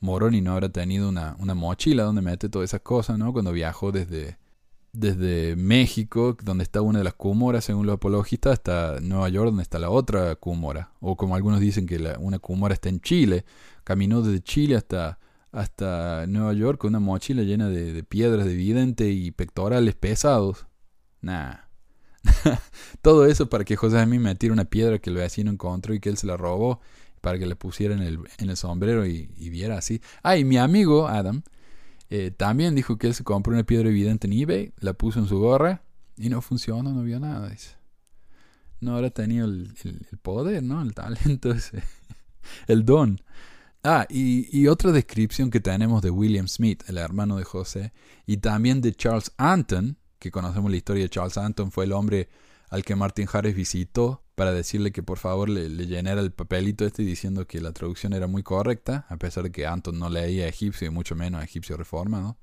Moroni no habrá tenido una, una mochila donde mete todas esas cosas, ¿no? Cuando viajó desde, desde México, donde está una de las Cumoras, según los apologistas, hasta Nueva York, donde está la otra Cumora. O como algunos dicen que la, una Cumora está en Chile. Caminó desde Chile hasta, hasta Nueva York con una mochila llena de, piedras de vidente y pectorales pesados. Nah. *laughs* Todo eso para que José mí metiera una piedra que el vecino encontró y que él se la robó para que le pusiera en el, en el sombrero y, y viera así. Ah, y mi amigo Adam eh, también dijo que él se compró una piedra evidente en eBay, la puso en su gorra y no funcionó, no vio nada. Dice. No habrá tenido el, poder, ¿no? El talento *laughs* el don. Ah, y, y, otra descripción que tenemos de William Smith, el hermano de José, y también de Charles Anton, que conocemos la historia de Charles Anton, fue el hombre al que Martin Harris visitó para decirle que por favor le, llenara el papelito este diciendo que la traducción era muy correcta, a pesar de que Anton no leía egipcio y mucho menos egipcio reforma,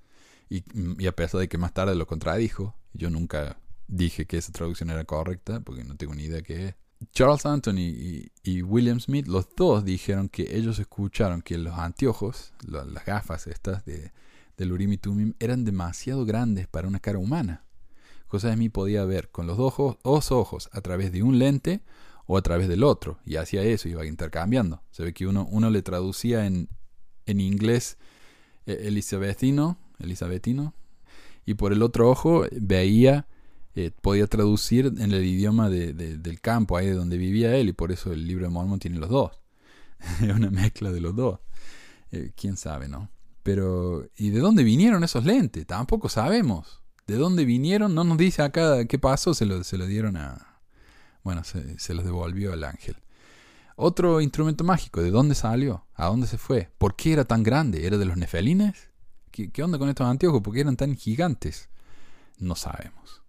Y, y, a pesar de que más tarde lo contradijo, yo nunca dije que esa traducción era correcta, porque no tengo ni idea qué es. Charles Anthony y, y, William Smith, los dos dijeron que ellos escucharon que los anteojos, las gafas estas de, del Urim y Tumim, eran demasiado grandes para una cara humana. José Smith podía ver con los ojos, ojos a través de un lente o a través del otro, y hacía eso, iba intercambiando. Se ve que uno, uno le traducía en, en inglés eh, elizabetino, y por el otro ojo veía, eh, podía traducir en el idioma de, del campo, ahí de donde vivía él, y por eso el libro de Mormon tiene los dos. es *laughs* una mezcla de los dos. Eh, Quién sabe, ¿no? Pero, ¿y de dónde vinieron esos lentes? Tampoco sabemos. ¿De dónde vinieron? No nos dice acá qué pasó, se lo, se lo dieron a... Bueno, se, se los devolvió al ángel. Otro instrumento mágico, ¿de dónde salió? ¿A dónde se fue? ¿Por qué era tan grande? ¿Era de los nefelines? ¿Qué, qué onda con estos anteojos? ¿Por qué eran tan gigantes? No sabemos.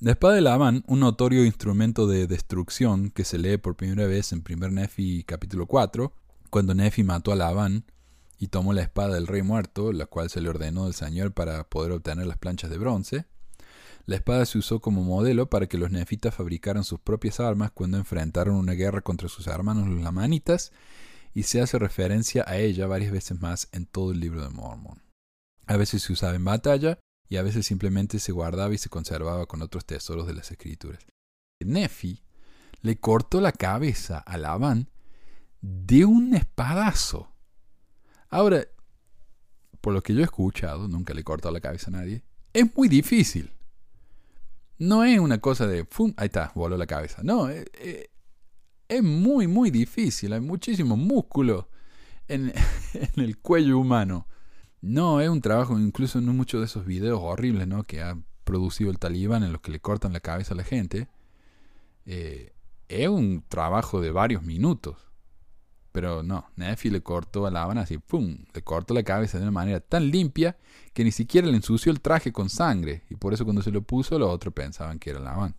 La de Labán, un notorio instrumento de destrucción que se lee por primera vez en 1 Nefi capítulo 4, cuando Nefi mató a Labán y tomó la espada del rey muerto, la cual se le ordenó del Señor para poder obtener las planchas de bronce. La espada se usó como modelo para que los nefitas fabricaran sus propias armas cuando enfrentaron una guerra contra sus hermanos los lamanitas, y se hace referencia a ella varias veces más en todo el libro de Mormon. A veces se usaba en batalla y a veces simplemente se guardaba y se conservaba con otros tesoros de las escrituras. Nefi le cortó la cabeza a Labán de un espadazo. Ahora, por lo que yo he escuchado, nunca le he cortado la cabeza a nadie, es muy difícil. No es una cosa de, ¡fum! Ahí está, voló la cabeza. No, es, es muy, muy difícil. Hay muchísimo músculo en, *laughs* en, el cuello humano. No, es un trabajo, incluso en muchos de esos videos horribles ¿no? que ha producido el talibán en los que le cortan la cabeza a la gente. Eh, es un trabajo de varios minutos. Pero no, Nefi le cortó a la así, ¡pum! Le cortó la cabeza de una manera tan limpia que ni siquiera le ensució el traje con sangre. Y por eso cuando se lo puso, los otros pensaban que era la Habana.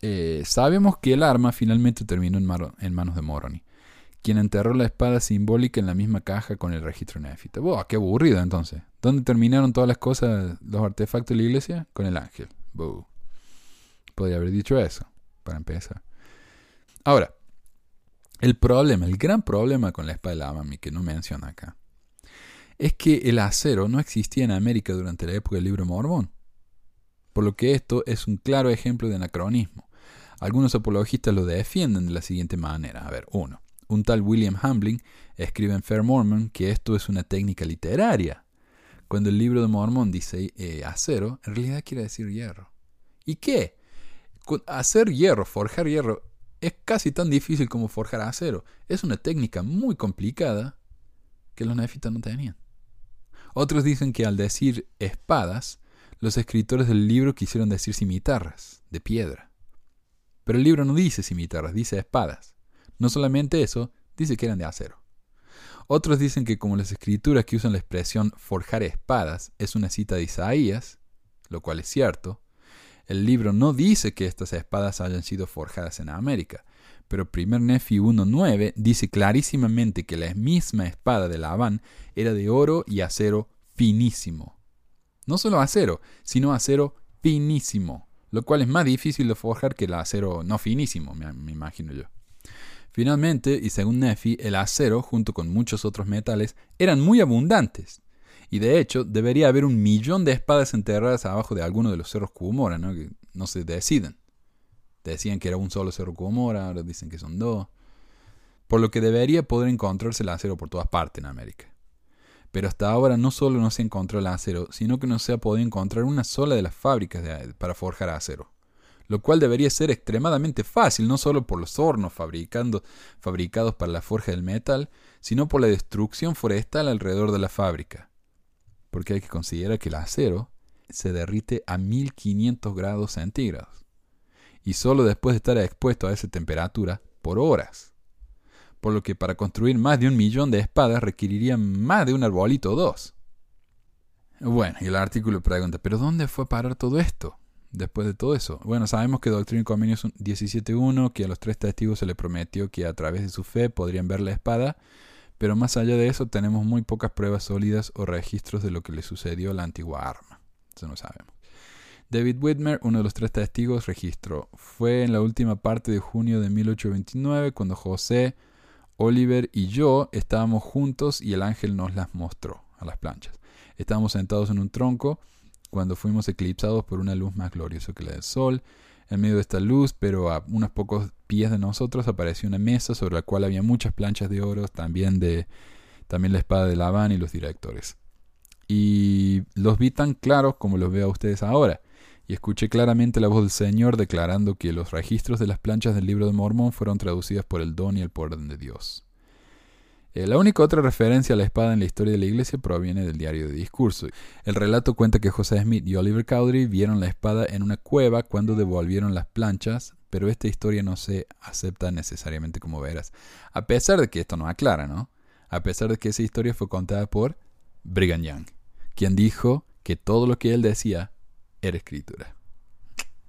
Eh, sabemos que el arma finalmente terminó en, en, manos de Moroni, quien enterró la espada simbólica en la misma caja con el registro nefita. ¡Buah, qué aburrido entonces! ¿Dónde terminaron todas las cosas, los artefactos de la iglesia? Con el ángel. ¡Buh! Podría haber dicho eso, para empezar. Ahora, el problema, el gran problema con la espada de que no menciona acá, es que el acero no existía en América durante la época del libro Mormón. Por lo que esto es un claro ejemplo de anacronismo. Algunos apologistas lo defienden de la siguiente manera. A ver, uno. Un tal William Hambling escribe en Fair Mormon que esto es una técnica literaria. Cuando el libro de Mormón dice eh, acero, en realidad quiere decir hierro. ¿Y qué? Hacer hierro, forjar hierro, es casi tan difícil como forjar acero. Es una técnica muy complicada que los nefitas no tenían. Otros dicen que al decir espadas, los escritores del libro quisieron decir cimitarras, de piedra. Pero el libro no dice cimitarras, dice espadas. No solamente eso, dice que eran de acero. Otros dicen que como las escrituras que usan la expresión forjar espadas es una cita de Isaías, lo cual es cierto, el libro no dice que estas espadas hayan sido forjadas en América, pero 1 Nefi 1.9 dice clarísimamente que la misma espada de Labán era de oro y acero finísimo. No solo acero, sino acero finísimo, lo cual es más difícil de forjar que el acero no finísimo, me, me imagino yo. Finalmente, y según Nefi, el acero, junto con muchos otros metales, eran muy abundantes, y de hecho, debería haber un millón de espadas enterradas abajo de alguno de los cerros Cubomora, ¿no? Que no se deciden. Decían que era un solo cerro Cubomora, ahora dicen que son dos. Por lo que debería poder encontrarse el acero por todas partes en América. Pero hasta ahora no solo no se encontró el acero, sino que no se ha podido encontrar una sola de las fábricas de, para forjar acero. Lo cual debería ser extremadamente fácil, no solo por los hornos fabricando, fabricados para la forja del metal, sino por la destrucción forestal alrededor de la fábrica porque hay que considerar que el acero se derrite a 1500 grados centígrados y solo después de estar expuesto a esa temperatura por horas. Por lo que para construir más de un millón de espadas requeriría más de un arbolito o dos. Bueno, y el artículo pregunta, ¿pero dónde fue a parar todo esto? Después de todo eso. Bueno, sabemos que Doctrina y Convenios 17.1, que a los tres testigos se le prometió que a través de su fe podrían ver la espada, pero más allá de eso tenemos muy pocas pruebas sólidas o registros de lo que le sucedió a la antigua arma. Eso no sabemos. David Whitmer, uno de los tres testigos, registró. Fue en la última parte de junio de 1829 cuando José, Oliver y yo estábamos juntos y el ángel nos las mostró a las planchas. Estábamos sentados en un tronco cuando fuimos eclipsados por una luz más gloriosa que la del sol. En medio de esta luz, pero a unos pocos pies de nosotros, apareció una mesa sobre la cual había muchas planchas de oro, también, de, también la espada de Labán y los directores. Y los vi tan claros como los veo a ustedes ahora. Y escuché claramente la voz del Señor declarando que los registros de las planchas del libro de Mormón fueron traducidas por el don y el poder de Dios. Eh, la única otra referencia a la espada en la historia de la iglesia proviene del diario de discurso. El relato cuenta que José Smith y Oliver Cowdery vieron la espada en una cueva cuando devolvieron las planchas, pero esta historia no se acepta necesariamente como veras. A pesar de que esto no aclara, ¿no? A pesar de que esa historia fue contada por Brigham Young, quien dijo que todo lo que él decía era escritura.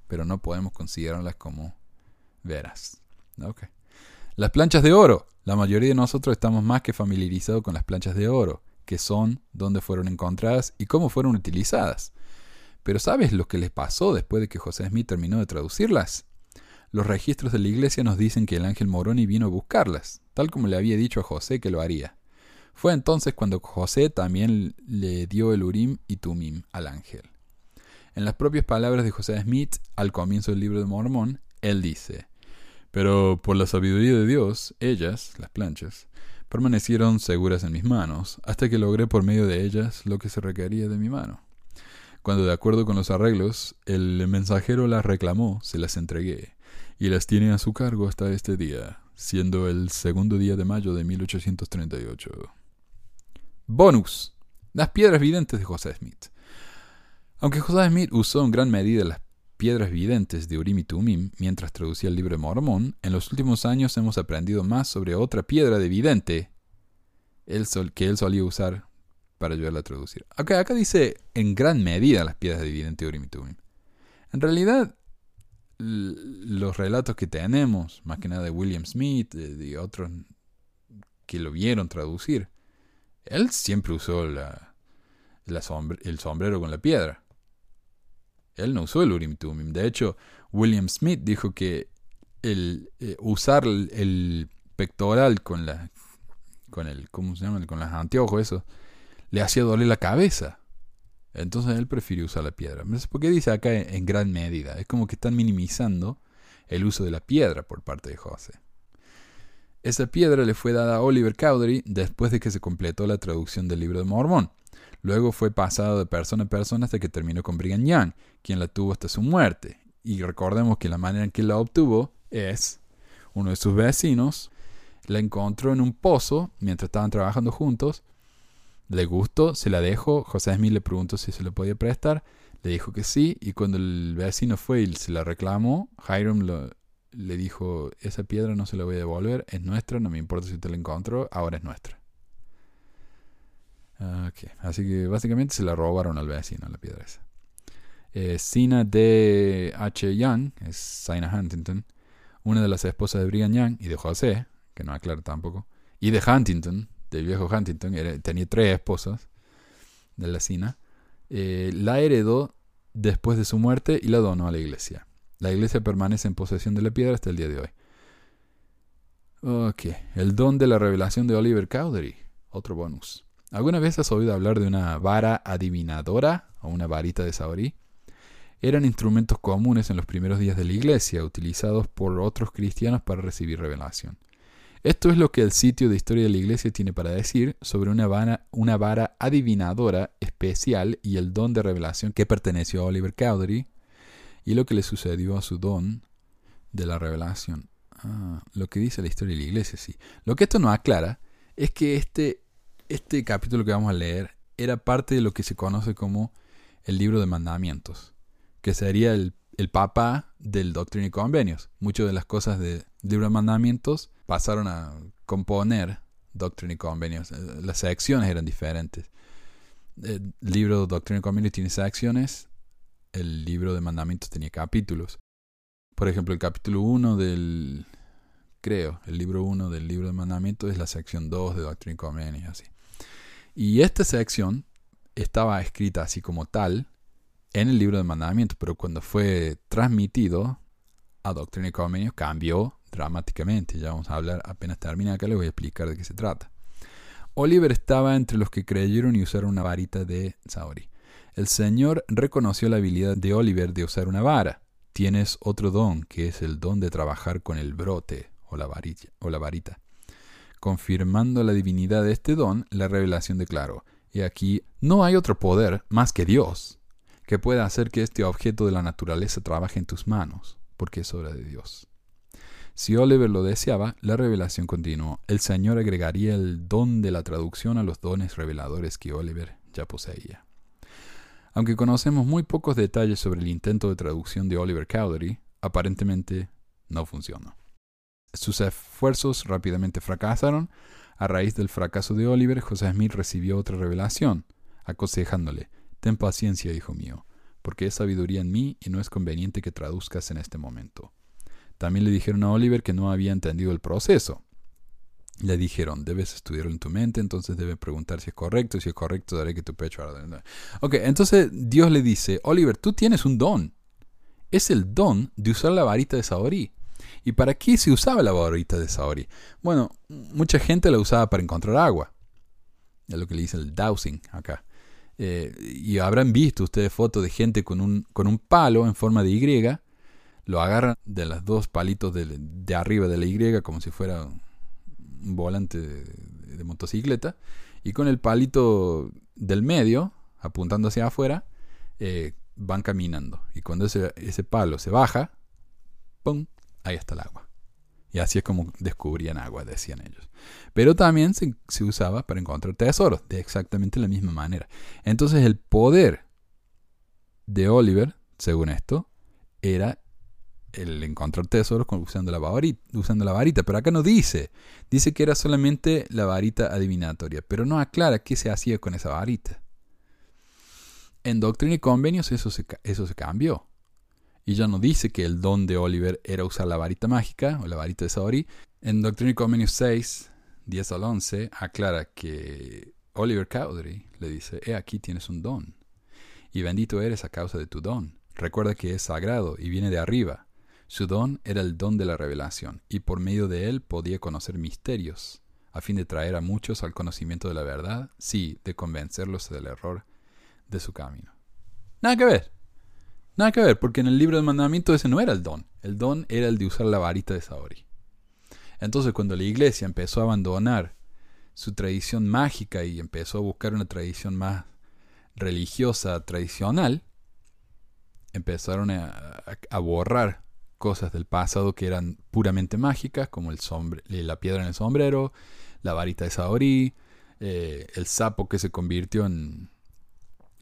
Pero no podemos considerarlas como veras. Okay. Las planchas de oro. La mayoría de nosotros estamos más que familiarizados con las planchas de oro, que son, dónde fueron encontradas y cómo fueron utilizadas. Pero ¿sabes lo que les pasó después de que José Smith terminó de traducirlas? Los registros de la iglesia nos dicen que el ángel Moroni vino a buscarlas, tal como le había dicho a José que lo haría. Fue entonces cuando José también le dio el Urim y Tumim al ángel. En las propias palabras de José Smith, al comienzo del libro de Mormón, él dice, pero por la sabiduría de Dios, ellas, las planchas, permanecieron seguras en mis manos, hasta que logré por medio de ellas lo que se requería de mi mano. Cuando, de acuerdo con los arreglos, el mensajero las reclamó, se las entregué, y las tiene a su cargo hasta este día, siendo el segundo día de mayo de 1838. Bonus. Las piedras videntes de José Smith. Aunque José Smith usó en gran medida las piedras videntes de Urim y mientras traducía el libro de Mormón, en los últimos años hemos aprendido más sobre otra piedra de vidente que él solía usar para ayudarla a traducir. Acá, dice en gran medida las piedras de vidente de Urim y. En realidad, los relatos que tenemos, más que nada de William Smith, de, otros que lo vieron traducir, él siempre usó el sombrero con la piedra. Él no usó el Urim Tumim. De hecho, William Smith dijo que el eh, usar el, pectoral con la con el ¿cómo se llama? con los anteojos eso le hacía doler la cabeza. Entonces él prefirió usar la piedra. ¿Por qué dice acá en gran medida? Es como que están minimizando el uso de la piedra por parte de José. Esa piedra le fue dada a Oliver Cowdery después de que se completó la traducción del libro de Mormón. Luego fue pasado de persona a persona hasta que terminó con Brigham Young, quien la tuvo hasta su muerte. Y recordemos que la manera en que la obtuvo es uno de sus vecinos la encontró en un pozo mientras estaban trabajando juntos. Le gustó, se la dejó. José Smith le preguntó si se le podía prestar. Le dijo que sí. Y cuando el vecino fue y se la reclamó, Hiram le dijo: Esa piedra no se la voy a devolver, es nuestra, no me importa si te la encontró, ahora es nuestra. Así que básicamente se la robaron al vecino la piedra esa. Eh, Sina D. H. Young, es Sina Huntington, una de las esposas de Brigham Young y de José, que no aclara tampoco, y de Huntington, del viejo Huntington, tenía tres esposas de la Sina, eh, la heredó después de su muerte y la donó a la iglesia. La iglesia permanece en posesión de la piedra hasta el día de hoy. Ok, el don de la revelación de Oliver Cowdery, otro bonus. ¿Alguna vez has oído hablar de una vara adivinadora o una varita de Saorí? Eran instrumentos comunes en los primeros días de la iglesia, utilizados por otros cristianos para recibir revelación. Esto es lo que el sitio de historia de la iglesia tiene para decir sobre una vara, una vara adivinadora especial y el don de revelación que perteneció a Oliver Cowdery y lo que le sucedió a su don de la revelación. Ah, lo que dice la historia de la iglesia, sí. Lo que esto no aclara es que este este capítulo que vamos a leer era parte de lo que se conoce como el libro de mandamientos, que sería el, el papá del Doctrina y Convenios. Muchas de las cosas del libro de mandamientos pasaron a componer Doctrina y Convenios. Eh, las secciones eran diferentes. El libro Doctrina y Convenios tiene secciones, el libro de mandamientos tenía capítulos. Por ejemplo, el capítulo 1 del, creo, el libro 1 del libro de mandamientos es la sección 2 de Doctrina y Convenios, así. Y esta sección estaba escrita así como tal en el libro de mandamientos, pero cuando fue transmitido a Doctrina y Convenios cambió dramáticamente. Ya vamos a hablar, apenas termine acá, les voy a explicar de qué se trata. Oliver estaba entre los que creyeron y usaron una varita de Saori. El Señor reconoció la habilidad de Oliver de usar una vara. tienes otro don, que es el don de trabajar con el brote o la. O la varita. Confirmando la divinidad de este don, la revelación declaró, y aquí no hay otro poder más que Dios, que pueda hacer que este objeto de la naturaleza trabaje en tus manos, porque es obra de Dios. Si Oliver lo deseaba, la revelación continuó. El Señor agregaría el don de la traducción a los dones reveladores que Oliver ya poseía. Aunque conocemos muy pocos detalles sobre el intento de traducción de Oliver Cowdery, aparentemente no funcionó. Sus esfuerzos rápidamente fracasaron. A raíz del fracaso de Oliver, José Smith recibió otra revelación, aconsejándole, Ten paciencia, hijo mío, porque es sabiduría en mí y no es conveniente que traduzcas en este momento. También le dijeron a Oliver que no había entendido el proceso. Le dijeron, debes estudiarlo en tu mente, entonces debes preguntar si es correcto, si es correcto, daré que tu pecho arda. Ok, entonces Dios le dice, Oliver, tú tienes un don. Es el don de usar la varita de Saori. ¿Y para qué se usaba la varita de Saori? Bueno, mucha gente la usaba para encontrar agua. Es lo que le dice el dowsing acá. Eh, y habrán visto ustedes fotos de gente con un, con un palo en forma de Y, lo agarran de los dos palitos de, de arriba de la Y como si fuera un volante de, motocicleta y con el palito del medio, apuntando hacia afuera, eh, van caminando. Y cuando ese, ese palo se baja, ¡pum! Ahí está el agua. Y así es como descubrían agua, decían ellos. Pero también se, usaba para encontrar tesoros, de exactamente la misma manera. Entonces el poder de Oliver, según esto, era el encontrar tesoros usando la, varita, usando la varita, pero acá no dice. Dice que era solamente la varita adivinatoria, pero no aclara qué se hacía con esa varita. En Doctrina y Convenios eso eso se cambió. Y ya no dice que el don de Oliver era usar la varita mágica o la varita de Saori. En Doctrina y Convenios 6, 10 al 11, aclara que Oliver Cowdery le dice, he aquí tienes un don. Y bendito eres a causa de tu don. Recuerda que es sagrado y viene de arriba su don era el don de la revelación, y por medio de él podía conocer misterios, a fin de traer a muchos al conocimiento de la verdad, sí, de convencerlos del error de su camino. Nada que ver. Nada que ver, porque en el libro de mandamiento ese no era el don. El don era el de usar la varita de Saori. Entonces cuando la iglesia empezó a abandonar su tradición mágica y empezó a buscar una tradición más religiosa, tradicional, empezaron a, borrar cosas del pasado que eran puramente mágicas, como eh, la piedra en el sombrero, la varita de Saori, eh, el sapo que se convirtió en,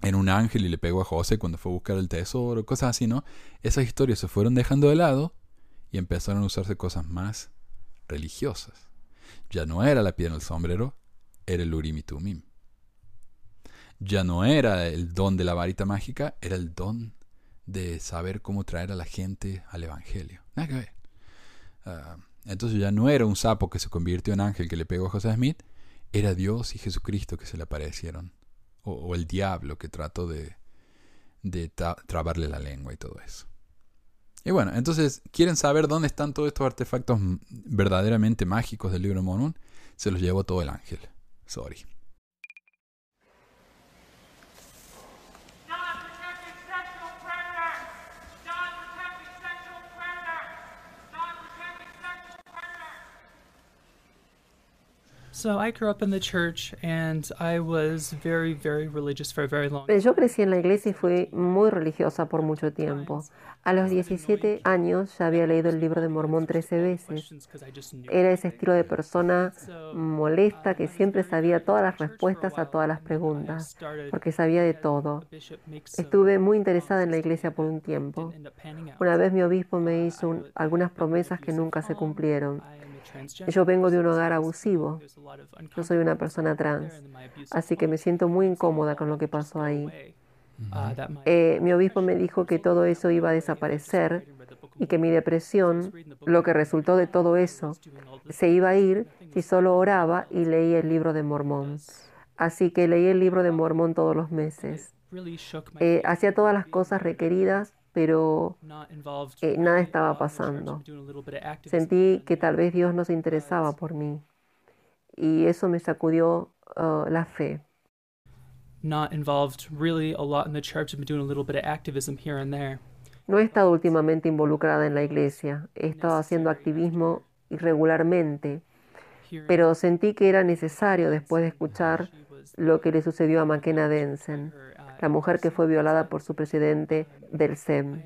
en un ángel y le pegó a José cuando fue a buscar el tesoro, cosas así, ¿no? Esas historias se fueron dejando de lado y empezaron a usarse cosas más religiosas. Ya no era la piedra en el sombrero, era el Urim y Tumim. Ya no era el don de la varita mágica, era el don de saber cómo traer a la gente al Evangelio. Nada que ver. Ah, entonces ya no era un sapo que se convirtió en ángel que le pegó a José Smith, era Dios y Jesucristo que se le aparecieron. O, el diablo que trató de, de trabarle la lengua y todo eso. Y bueno, entonces, ¿quieren saber dónde están todos estos artefactos verdaderamente mágicos del libro de Mormón? Se los llevó todo el ángel. Sorry. So I grew up in the church and I was very, very religious for a very long Yo crecí en la iglesia y fui muy religiosa por mucho tiempo. A los 17 años ya había leído el libro de Mormón 13 veces. Era ese estilo de persona molesta que siempre sabía todas las respuestas a todas las preguntas, porque sabía de todo. Estuve muy interesada en la iglesia por un tiempo. Una vez mi obispo me hizo algunas promesas que nunca se cumplieron. Yo vengo de un hogar abusivo. Yo soy una persona trans, así que me siento muy incómoda con lo que pasó ahí. Eh, mi obispo me dijo que todo eso iba a desaparecer y que mi depresión, lo que resultó de todo eso, se iba a ir si solo oraba y leía el libro de Mormón. Así que leí el libro de Mormón todos los meses. Eh, hacía todas las cosas requeridas pero eh, nada estaba pasando. Sentí que tal vez Dios no se interesaba por mí y eso me sacudió uh, la fe. No he estado últimamente involucrada en la iglesia, he estado haciendo activismo irregularmente, pero sentí que era necesario después de escuchar lo que le sucedió a McKenna Denson, la mujer que fue violada por su presidente del SEM.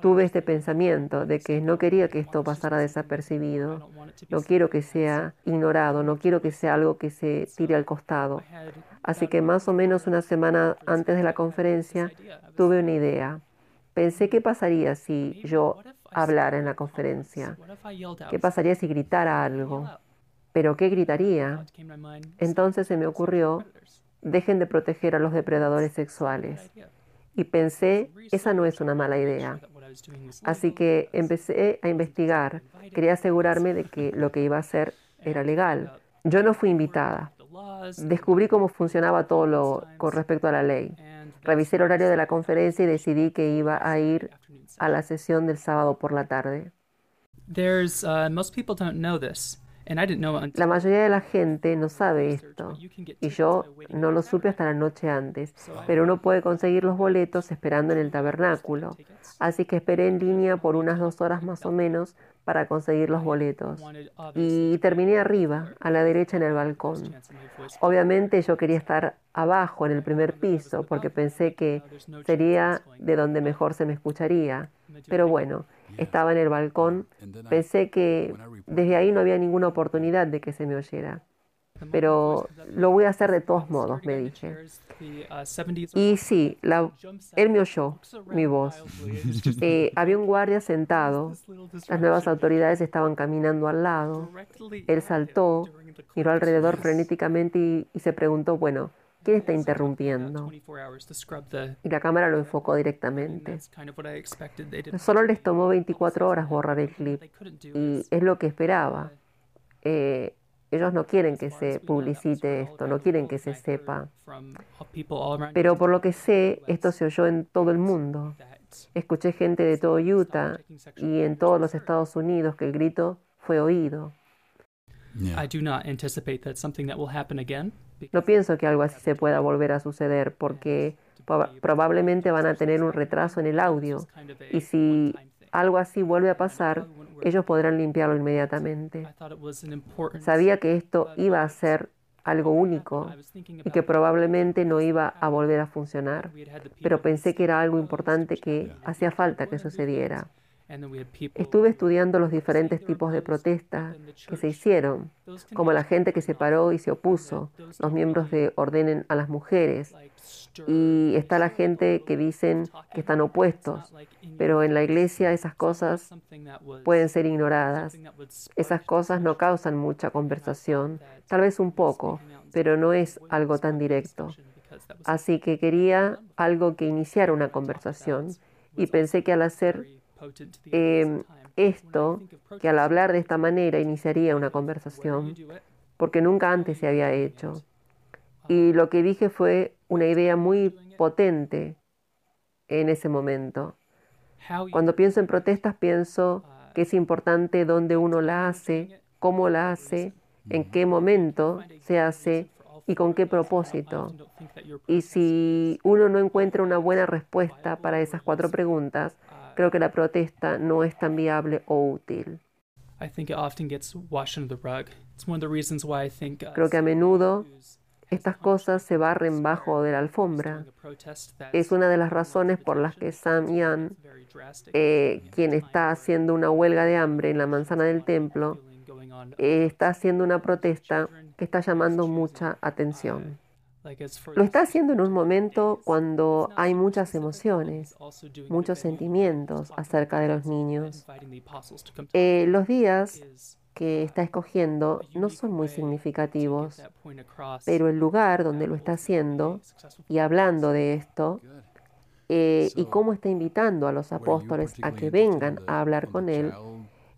Tuve este pensamiento de que no quería que esto pasara desapercibido, no quiero que sea ignorado, no quiero que sea algo que se tire al costado. Así que más o menos una semana antes de la conferencia tuve una idea. Pensé qué pasaría si yo hablara en la conferencia, qué pasaría si gritara algo, pero qué gritaría. Entonces se me ocurrió, dejen de proteger a los depredadores sexuales y pensé, esa no es una mala idea. Así que empecé a investigar. Quería asegurarme de que lo que iba a hacer era legal. Yo no fui invitada. Descubrí cómo funcionaba todo lo con respecto a la ley. Revisé el horario de la conferencia y decidí que iba a ir a la sesión del sábado por la tarde. There's, uh, most people don't know this. La mayoría de la gente no sabe esto y yo no lo supe hasta la noche antes, pero uno puede conseguir los boletos esperando en el tabernáculo. Así que esperé en línea por unas dos horas más o menos para conseguir los boletos. Y terminé arriba, a la derecha en el balcón. Obviamente yo quería estar abajo, en el primer piso, porque pensé que sería de donde mejor se me escucharía. Pero bueno, estaba en el balcón. Pensé que desde ahí no había ninguna oportunidad de que se me oyera. Pero lo voy a hacer de todos modos, me dije. Y sí, él me oyó mi voz. *laughs* Eh, había un guardia sentado. Las nuevas autoridades estaban caminando al lado. Él saltó, miró alrededor frenéticamente y, y se preguntó, bueno, ¿Quién está interrumpiendo? Y la cámara lo enfocó directamente. Solo les tomó 24 horas borrar el clip y es lo que esperaba. Eh, ellos no quieren que se publicite esto, no quieren que se sepa. Pero por lo que sé, esto se oyó en todo el mundo. Escuché gente de todo Utah y en todos los Estados Unidos que el grito fue oído. No pienso que algo así se pueda volver a suceder porque probablemente van a tener un retraso en el audio y si algo así vuelve a pasar, ellos podrán limpiarlo inmediatamente. Sabía que esto iba a ser algo único y que probablemente no iba a volver a funcionar, pero pensé que era algo importante que hacía falta que sucediera. Estuve estudiando los diferentes tipos de protestas que se hicieron, como la gente que se paró y se opuso, los miembros de Ordenen a las Mujeres, y está la gente que dicen que están opuestos, pero en la iglesia esas cosas pueden ser ignoradas. Esas cosas no causan mucha conversación, tal vez un poco, pero no es algo tan directo. Así que quería algo que iniciara una conversación y pensé que al hacer eh, esto, que al hablar de esta manera iniciaría una conversación, porque nunca antes se había hecho. Y lo que dije fue una idea muy potente en ese momento. Cuando pienso en protestas, pienso que es importante dónde uno la hace, cómo la hace, en qué momento se hace y con qué propósito. Y si uno no encuentra una buena respuesta para esas cuatro preguntas, creo que la protesta no es tan viable o útil. Creo que a menudo estas cosas se barren bajo de la alfombra. Es una de las razones por las que Sam Yan, eh, quien está haciendo una huelga de hambre en la manzana del templo, eh, está haciendo una protesta que está llamando mucha atención. Lo está haciendo en un momento cuando hay muchas emociones, muchos sentimientos acerca de los niños. Eh, los días que está escogiendo no son muy significativos, pero el lugar donde lo está haciendo y hablando de esto eh, y cómo está invitando a los apóstoles a que vengan a hablar con él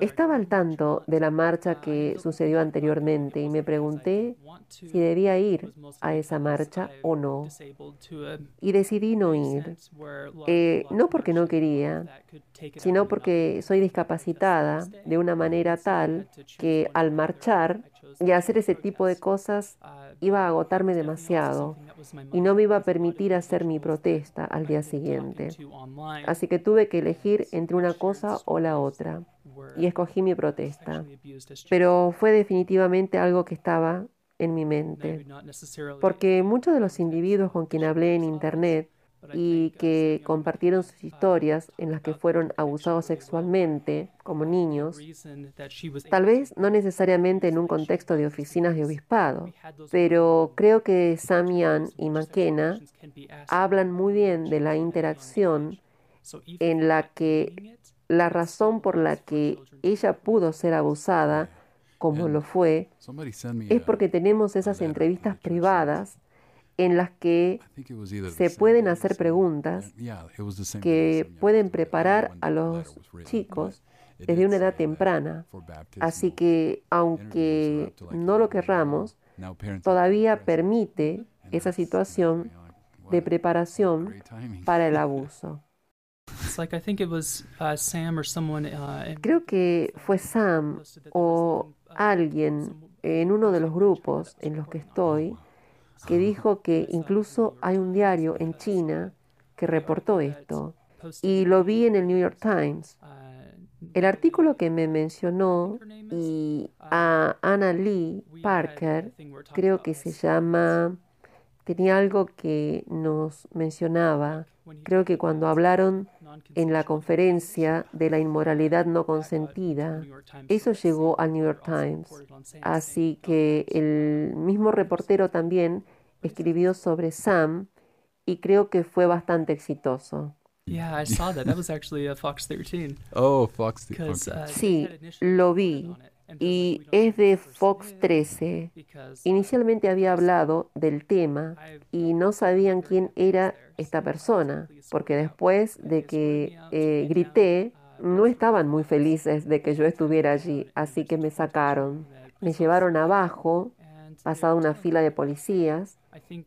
Estaba al tanto de la marcha que sucedió anteriormente y me pregunté si debía ir a esa marcha o no. Y decidí no ir, Eh, no porque no quería, sino porque soy discapacitada de una manera tal que al marchar y hacer ese tipo de cosas iba a agotarme demasiado y no me iba a permitir hacer mi protesta al día siguiente. Así que tuve que elegir entre una cosa o la otra y escogí mi protesta. Pero fue definitivamente algo que estaba en mi mente, porque muchos de los individuos con quien hablé en Internet y que compartieron sus historias en las que fueron abusados sexualmente como niños, tal vez no necesariamente en un contexto de oficinas de obispado, pero creo que Sam Yan y McKenna hablan muy bien de la interacción en la que la razón por la que ella pudo ser abusada, como lo fue, es porque tenemos esas entrevistas privadas en las que se pueden hacer as- preguntas que pueden preparar a los chicos desde una edad temprana. Así que, aunque no lo querramos, todavía permite esa situación de preparación para el *laughs* abuso. it's like I think it was uh, Sam or someone uh, Creo que fue Sam o alguien en uno de los grupos en los que estoy que dijo que incluso hay un diario en China que reportó esto. Y lo vi en el New York Times. El artículo que me mencionó y a Anna Lee Parker, creo que se llama, tenía algo que nos mencionaba, creo que cuando hablaron en la conferencia de la inmoralidad no consentida, eso llegó al New York Times. Así que el mismo reportero también escribió sobre Sam y creo que fue bastante exitoso. Yeah, I saw that. That was actually a Fox 13. Fox. the- Because okay. they Sí, lo vi y es de Fox certain 13. because, uh, Inicialmente había hablado del tema y no sabían quién era esta persona, porque después de que eh, grité, no estaban muy felices de que yo estuviera allí, así que me sacaron. Me llevaron abajo, pasado una fila de policías,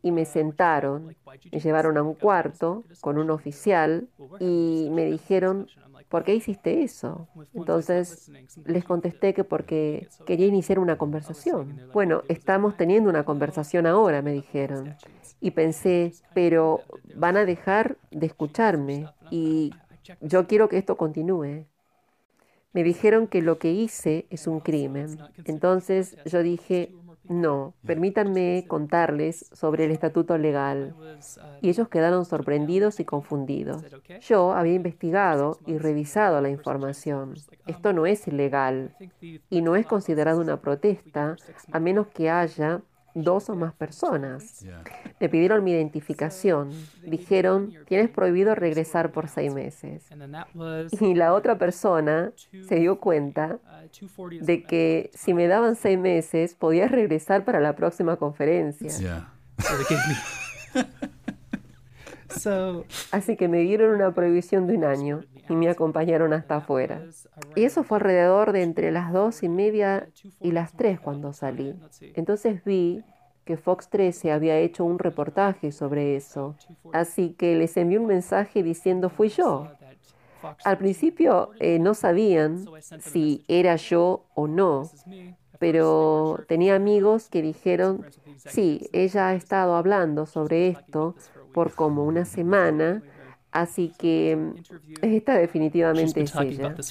y me sentaron. Me llevaron a un cuarto con un oficial y me dijeron, ¿por qué hiciste eso? Entonces les contesté que porque quería iniciar una conversación. Bueno, estamos teniendo una conversación ahora, me dijeron. Y pensé, pero van a dejar de escucharme y yo quiero que esto continúe. Me dijeron que lo que hice es un crimen. Entonces yo dije, no, permítanme contarles sobre el estatuto legal. Y ellos quedaron sorprendidos y confundidos. Yo había investigado y revisado la información. Esto no es ilegal y no es considerado una protesta a menos que haya dos o más personas. Me pidieron mi identificación. Dijeron, tienes prohibido regresar por seis meses. Y la otra persona se dio cuenta uh, 2:40 de que si me daban seis meses podía regresar para la próxima conferencia. *laughs* *laughs* Así que me dieron una prohibición de un año y me acompañaron hasta afuera. Y eso fue alrededor de entre las dos y media y las tres cuando salí. Entonces vi que Fox 13 había hecho un reportaje sobre eso. Así que les envié un mensaje diciendo fui yo. Al principio eh, no sabían si era yo o no, pero tenía amigos que dijeron, sí, ella ha estado hablando sobre esto por como una semana, así que mm, esta definitivamente es ella. *laughs*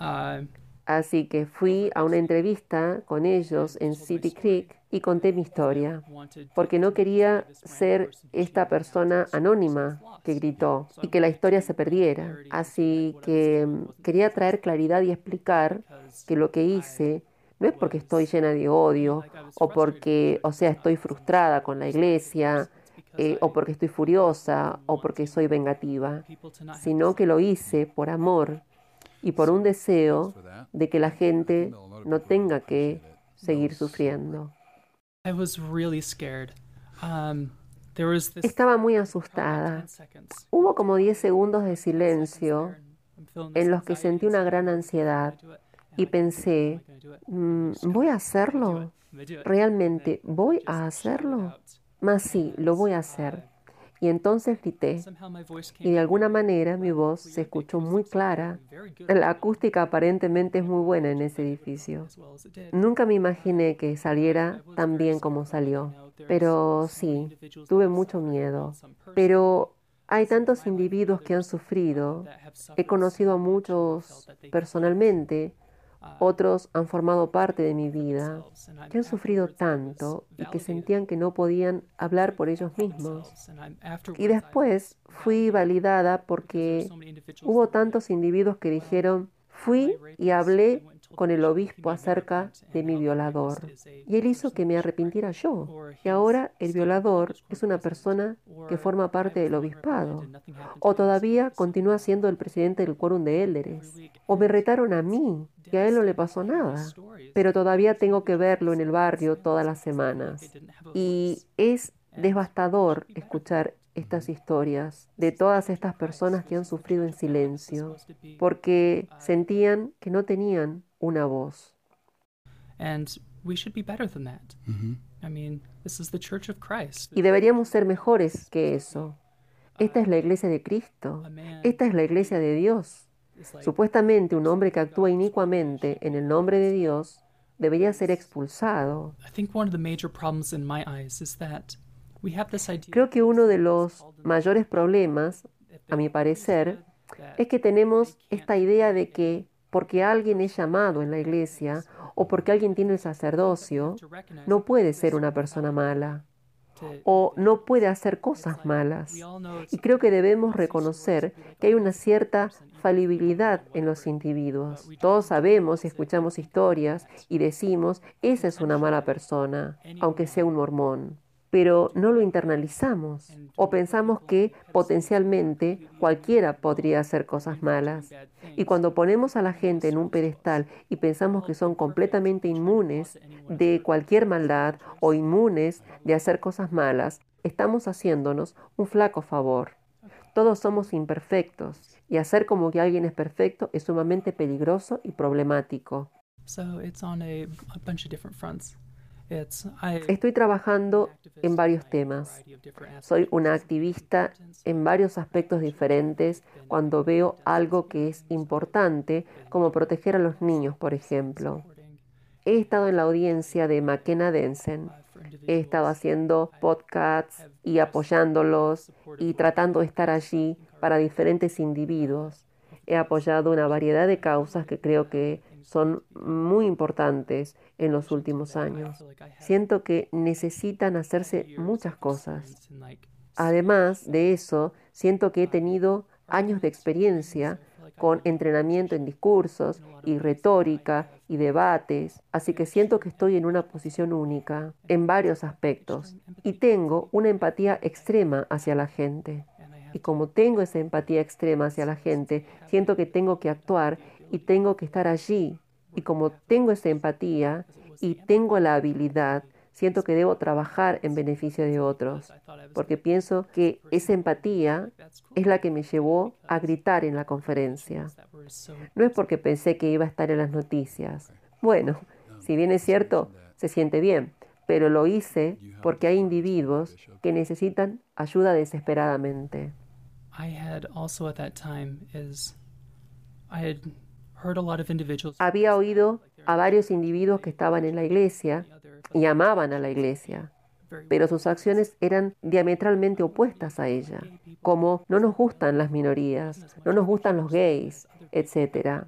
Uh, Así que fui a una entrevista con ellos en City Creek y conté mi historia, porque no quería ser esta persona anónima que gritó y que la historia se perdiera. Así que mm, quería traer claridad y explicar que lo que hice no es porque estoy llena de odio o porque, o sea, estoy frustrada con la iglesia eh, o porque estoy furiosa o porque soy vengativa, sino que lo hice por amor y por un deseo de que la gente no tenga que seguir sufriendo. Um, Estaba muy asustada. Hubo como 10 segundos de silencio en los que sentí una gran ansiedad y pensé, mm, ¿voy a hacerlo? ¿Realmente voy a hacerlo? Más sí, lo voy a hacer. Y entonces grité, y de alguna manera mi voz se escuchó muy clara. La acústica aparentemente es muy buena en ese edificio. Nunca me imaginé que saliera tan bien como salió, pero sí, tuve mucho miedo. Pero hay tantos individuos que han sufrido. He conocido a muchos personalmente otros han formado parte de mi vida, que han sufrido tanto y que sentían que no podían hablar por ellos mismos. Y después fui validada porque hubo tantos individuos que dijeron, fui y hablé con el obispo acerca de mi violador. Y él hizo que me arrepintiera yo. Y ahora el violador es una persona que forma parte del obispado. O todavía continúa siendo el presidente del quórum de élderes. O me retaron a mí y a él no le pasó nada. Pero todavía tengo que verlo en el barrio todas las semanas. Y es devastador escuchar estas historias de todas estas personas que han sufrido en silencio, porque sentían que no tenían una voz. Y deberíamos ser mejores que eso. Esta es la iglesia de Cristo. Esta es la iglesia de Dios. Supuestamente un hombre que actúa inicuamente en el nombre de Dios debería ser expulsado. Creo que uno de los mayores problemas, a mi parecer, es que tenemos esta idea de que porque alguien es llamado en la iglesia o porque alguien tiene el sacerdocio, no puede ser una persona mala o no puede hacer cosas malas. Y creo que debemos reconocer que hay una cierta falibilidad en los individuos. Todos sabemos y escuchamos historias y decimos, esa es una mala persona, aunque sea un mormón pero no lo internalizamos o pensamos que potencialmente cualquiera podría hacer cosas malas. Y cuando ponemos a la gente en un pedestal y pensamos que son completamente inmunes de cualquier maldad o inmunes de hacer cosas malas, estamos haciéndonos un flaco favor. Todos somos imperfectos y hacer como que alguien es perfecto es sumamente peligroso y problemático. Estoy trabajando en varios temas. Soy una activista en varios aspectos diferentes cuando veo algo que es importante, como proteger a los niños, por ejemplo. He estado en la audiencia de McKenna Denson. He estado haciendo podcasts y apoyándolos y tratando de estar allí para diferentes individuos. He apoyado una variedad de causas que creo que son muy importantes en los últimos años. Siento que necesitan hacerse muchas cosas. Además de eso, siento que he tenido años de experiencia con entrenamiento en discursos y retórica y debates, así que siento que estoy en una posición única en varios aspectos y tengo una empatía extrema hacia la gente. Y como tengo esa empatía extrema hacia la gente, siento que tengo que actuar y tengo que estar allí. Y como tengo esa empatía y tengo la habilidad, siento que debo trabajar en beneficio de otros, porque pienso que esa empatía es la que me llevó a gritar en la conferencia. No es porque pensé que iba a estar en las noticias. Bueno, si bien es cierto, se siente bien, pero lo hice porque hay individuos que necesitan ayuda desesperadamente. Había oído a varios individuos que estaban en la iglesia y amaban a la iglesia, pero sus acciones eran diametralmente opuestas a ella, como no nos gustan las minorías, no nos gustan los gays, etc.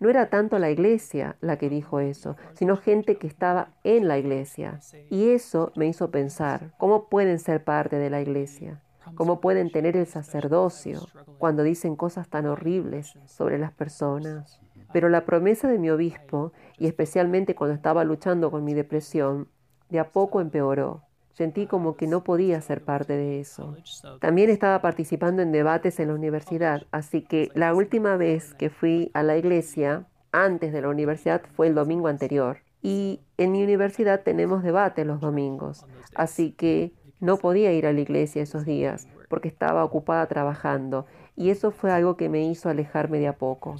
No era tanto la iglesia la que dijo eso, sino gente que estaba en la iglesia. Y eso me hizo pensar, ¿cómo pueden ser parte de la iglesia? ¿Cómo pueden tener el sacerdocio cuando dicen cosas tan horribles sobre las personas? Pero la promesa de mi obispo, y especialmente cuando estaba luchando con mi depresión, de a poco empeoró. Sentí como que no podía ser parte de eso. También estaba participando en debates en la universidad, así que la última vez que fui a la iglesia, antes de la universidad, fue el domingo anterior. Y en mi universidad tenemos debate los domingos, así que No podía ir a la iglesia esos días porque estaba ocupada trabajando y eso fue algo que me hizo alejarme de a poco.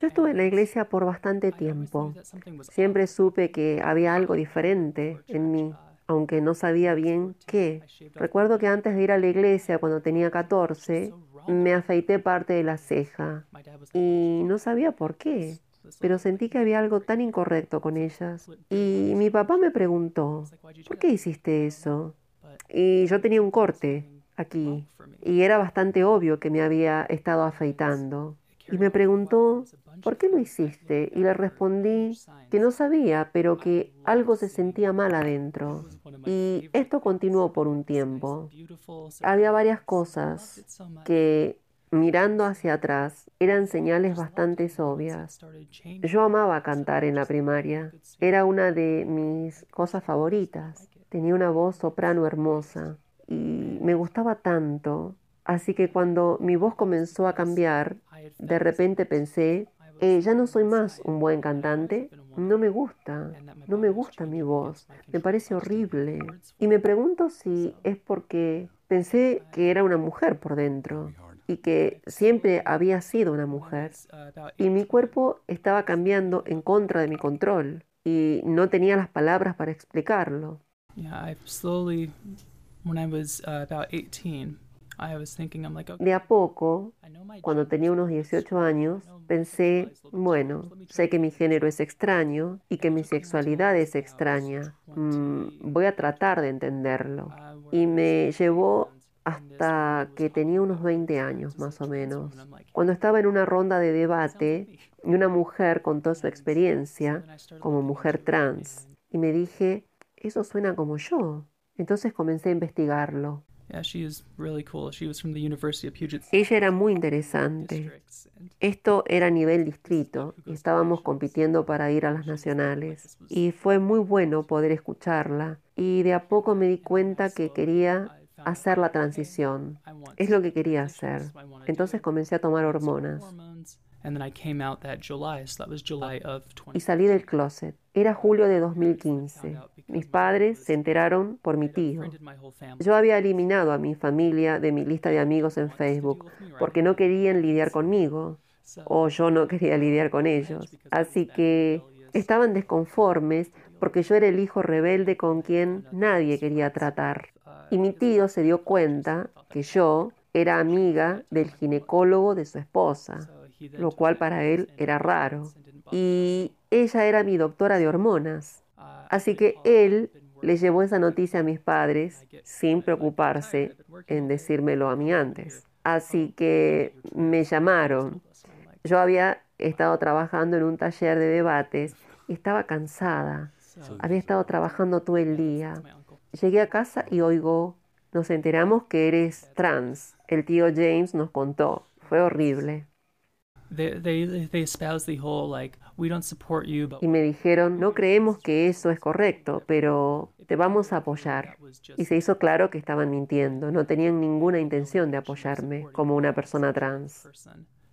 Yo estuve en la iglesia por bastante tiempo. Siempre supe que había algo diferente en mí, aunque no sabía bien qué. Recuerdo que antes de ir a la iglesia, cuando tenía 14, me afeité parte de la ceja y no sabía por qué, pero sentí que había algo tan incorrecto con ellas. Y mi papá me preguntó, ¿por qué hiciste eso? Y yo tenía un corte aquí y era bastante obvio que me había estado afeitando. Y me preguntó, ¿por qué lo hiciste? Y le respondí que no sabía, pero que algo se sentía mal adentro. Y esto continuó por un tiempo. Había varias cosas que, mirando hacia atrás, eran señales bastante obvias. Yo amaba cantar en la primaria. Era una de mis cosas favoritas. Tenía una voz soprano hermosa y me gustaba tanto. Así que cuando mi voz comenzó a cambiar, de repente pensé, eh, ya no soy más un buen cantante, no me gusta, no me gusta mi voz, me parece horrible. Y me pregunto si es porque pensé que era una mujer por dentro y que siempre había sido una mujer. Y mi cuerpo estaba cambiando en contra de mi control y no tenía las palabras para explicarlo. Uh, about 18, I was thinking, I'm like, okay, De a poco, cuando tenía unos 18 años, pensé, bueno, sé que mi género es extraño y que mi sexualidad es extraña. Mm, voy a tratar de entenderlo. Y me llevó hasta que tenía unos 20 años más o menos. Cuando estaba en una ronda de debate y una mujer contó su experiencia como mujer trans y me dije, eso suena como yo. Entonces comencé a investigarlo. Ella era muy interesante. Esto era a nivel distrito y estábamos compitiendo para ir a las nacionales. Y fue muy bueno poder escucharla y de a poco me di cuenta que quería hacer la transición. Es lo que quería hacer. Entonces comencé a tomar hormonas y 20. salí del closet. Era julio de 2015. Mis padres se enteraron por mi tío. Yo había eliminado a mi familia de mi lista de amigos en Facebook porque no querían lidiar conmigo o yo no *laughs* quería lidiar con ellos. Así que estaban desconformes porque yo era el hijo rebelde con quien nadie quería tratar. Y mi tío se dio cuenta que yo era amiga del ginecólogo de su esposa, lo cual para él era raro. Y ella era mi doctora de hormonas. Así que él le llevó esa noticia a mis padres sin preocuparse en decírmelo a mí antes. Así que me llamaron. Yo había estado trabajando en un taller de debates y estaba cansada. Había estado trabajando todo el día. Llegué a casa y oigo, nos enteramos que eres trans. El tío James nos contó. Fue horrible. Y me dijeron, no creemos que eso es correcto, pero te vamos a apoyar. Y se hizo claro que estaban mintiendo. No tenían ninguna intención de apoyarme como una persona trans.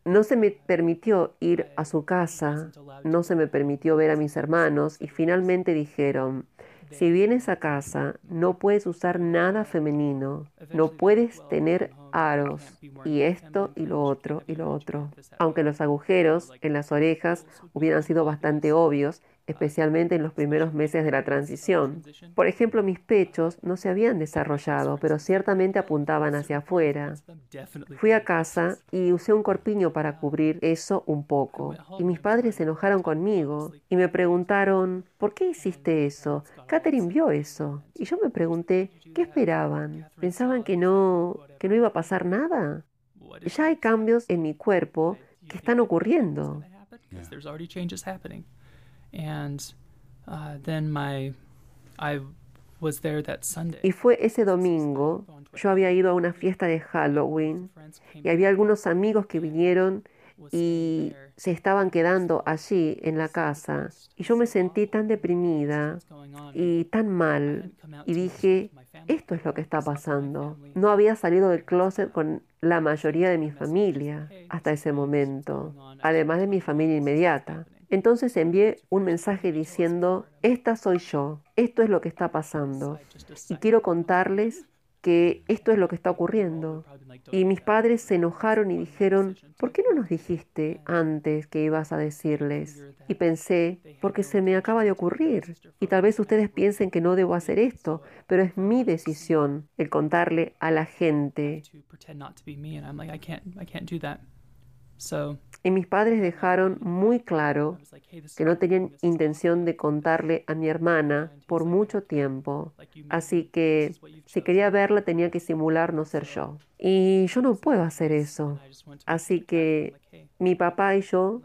No se me permitió ir a su casa, no se me permitió ver a mis hermanos y finalmente dijeron, si vienes a casa no puedes usar nada femenino, no puedes tener aros y esto y lo otro y lo otro. Aunque los agujeros en las orejas hubieran sido bastante obvios, especialmente en los primeros meses de la transición. Por ejemplo, mis pechos no se habían desarrollado, pero ciertamente apuntaban hacia afuera. Fui a casa y usé un corpiño para cubrir eso un poco. Y mis padres se enojaron conmigo y me preguntaron, ¿por qué hiciste eso? Catherine vio eso. Y yo me pregunté, ¿qué esperaban? ¿Pensaban que no, que no iba a pasar nada? Ya hay cambios en mi cuerpo que están ocurriendo. And uh, then my, I was there that Sunday. Y fue ese domingo, yo había ido a una fiesta de Halloween y había algunos amigos que vinieron y se estaban quedando allí en la casa. Y yo me sentí tan deprimida y tan mal. Y dije, esto es lo que está pasando. No había salido del closet con la mayoría de mi familia hasta ese momento, además de mi familia inmediata. Entonces envié un mensaje diciendo, esta soy yo, esto es lo que está pasando y quiero contarles que esto es lo que está ocurriendo. Y mis padres se enojaron y dijeron, ¿por qué no nos dijiste antes que ibas a decirles? Y pensé, porque se me acaba de ocurrir. Y tal vez ustedes piensen que no debo hacer esto, pero es mi decisión el contarle a la gente. Y mis padres dejaron muy claro que no tenían intención de contarle a mi hermana por mucho tiempo. Así que si quería verla tenía que simular no ser yo. Y yo no puedo hacer eso. Así que mi papá y yo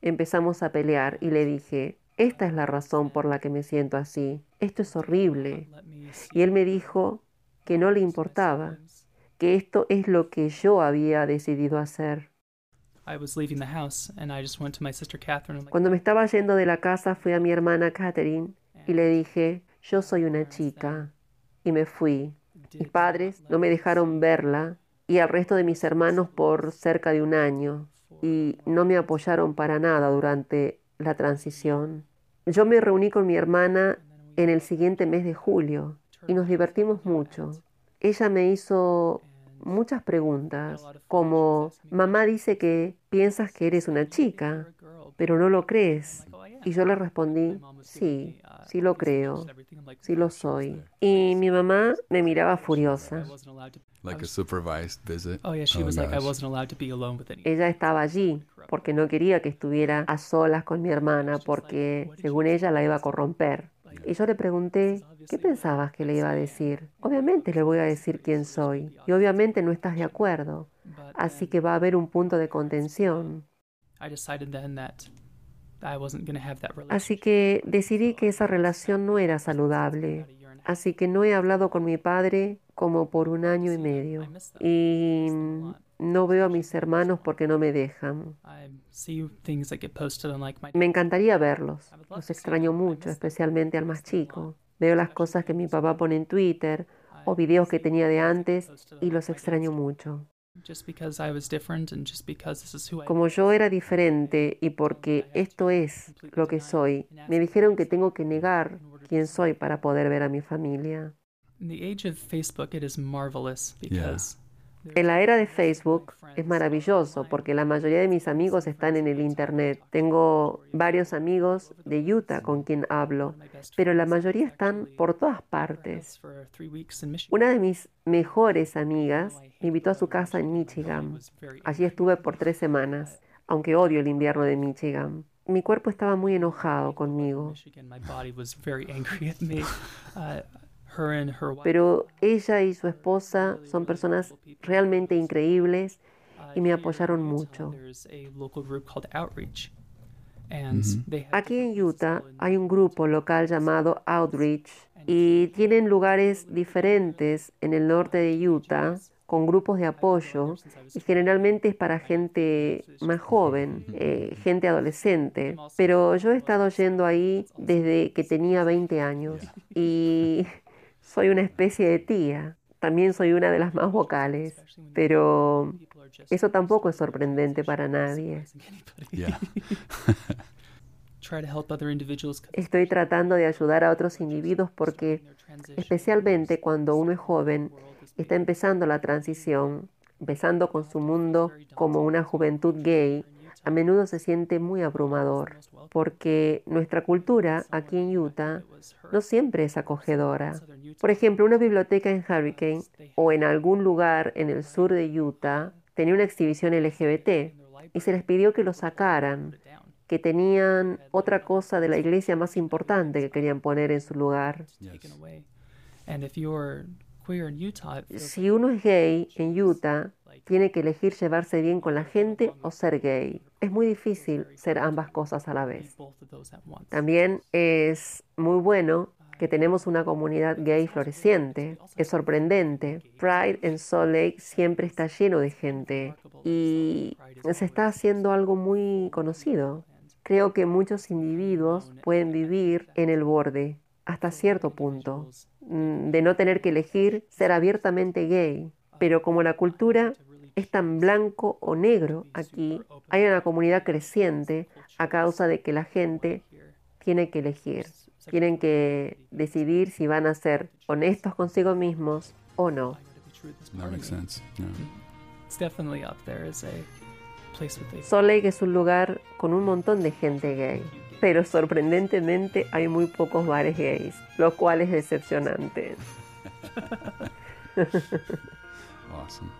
empezamos a pelear y le dije, esta es la razón por la que me siento así. Esto es horrible. Y él me dijo que no le importaba, que esto es lo que yo había decidido hacer. Cuando me estaba yendo de la casa fui a mi hermana Catherine y le dije, yo soy una chica. Y me fui. Mis padres no me dejaron verla y al resto de mis hermanos por cerca de un año y no me apoyaron para nada durante la transición. Yo me reuní con mi hermana en el siguiente mes de julio y nos divertimos mucho. Ella me hizo muchas preguntas, como mamá dice que piensas que eres una chica, pero no lo crees. Y yo le respondí, sí, sí lo creo, sí lo soy. Y mi mamá me miraba furiosa. Ella estaba allí porque no quería que estuviera a solas con mi hermana porque según ella la iba a corromper. Y yo le pregunté, ¿qué pensabas que le iba a decir? Obviamente le voy a decir quién soy. Y obviamente no estás de acuerdo. Así que va a haber un punto de contención. Así que decidí que esa relación no era saludable. Así que no he hablado con mi padre como por un año y medio. Y no veo a mis hermanos porque no me dejan. Me encantaría verlos. Los extraño mucho, especialmente al más chico. Veo las cosas que mi papá pone en Twitter o videos que tenía de antes y los extraño mucho. Como yo era diferente y porque esto es lo que soy, me dijeron que tengo que negar quién soy para poder ver a mi familia. En la era de Facebook es maravilloso porque la mayoría de mis amigos están en el Internet. Tengo varios amigos de Utah con quien hablo, pero la mayoría están por todas partes. Una de mis mejores amigas me invitó a su casa en Michigan. Allí estuve por tres semanas, aunque odio el invierno de Michigan. Mi cuerpo estaba muy enojado conmigo. *laughs* *laughs* Pero ella y su esposa son personas realmente increíbles y me apoyaron mucho. Aquí en Utah hay un grupo local llamado Outreach y tienen lugares diferentes en el norte de Utah con grupos de apoyo y generalmente es para gente más joven, eh, gente adolescente. Pero yo he estado yendo ahí desde que tenía 20 años y *laughs* soy una especie de tía. También soy una de las más vocales, pero eso tampoco es sorprendente para nadie. Estoy tratando de ayudar a otros individuos porque, especialmente cuando uno es joven, está empezando la transición, empezando con su mundo como una juventud gay, a menudo se siente muy abrumador, porque nuestra cultura aquí en Utah no siempre es acogedora. Por ejemplo, una biblioteca en Hurricane o en algún lugar en el sur de Utah tenía una exhibición LGBT y se les pidió que lo sacaran, que tenían otra cosa de la iglesia más importante que querían poner en su lugar. Si uno es gay en Utah, tiene que elegir llevarse bien con la gente o ser gay. Es muy difícil ser ambas cosas a la vez. También es muy bueno que tenemos una comunidad gay floreciente. Es sorprendente. Pride en Salt Lake siempre está lleno de gente y se está haciendo algo muy conocido. Creo que muchos individuos pueden vivir en el borde hasta cierto punto, mm, de no tener que elegir ser abiertamente gay, pero como la cultura es tan blanco o negro aquí. Hay una comunidad creciente a causa de que la gente tiene que elegir. Tienen que decidir si van a ser honestos consigo mismos o no. That makes sense. Yeah. It's definitely up there as a place where they Salt Lake es un lugar con un montón de gente gay, pero sorprendentemente hay muy pocos bares gays, lo cual es decepcionante. *laughs* Awesome.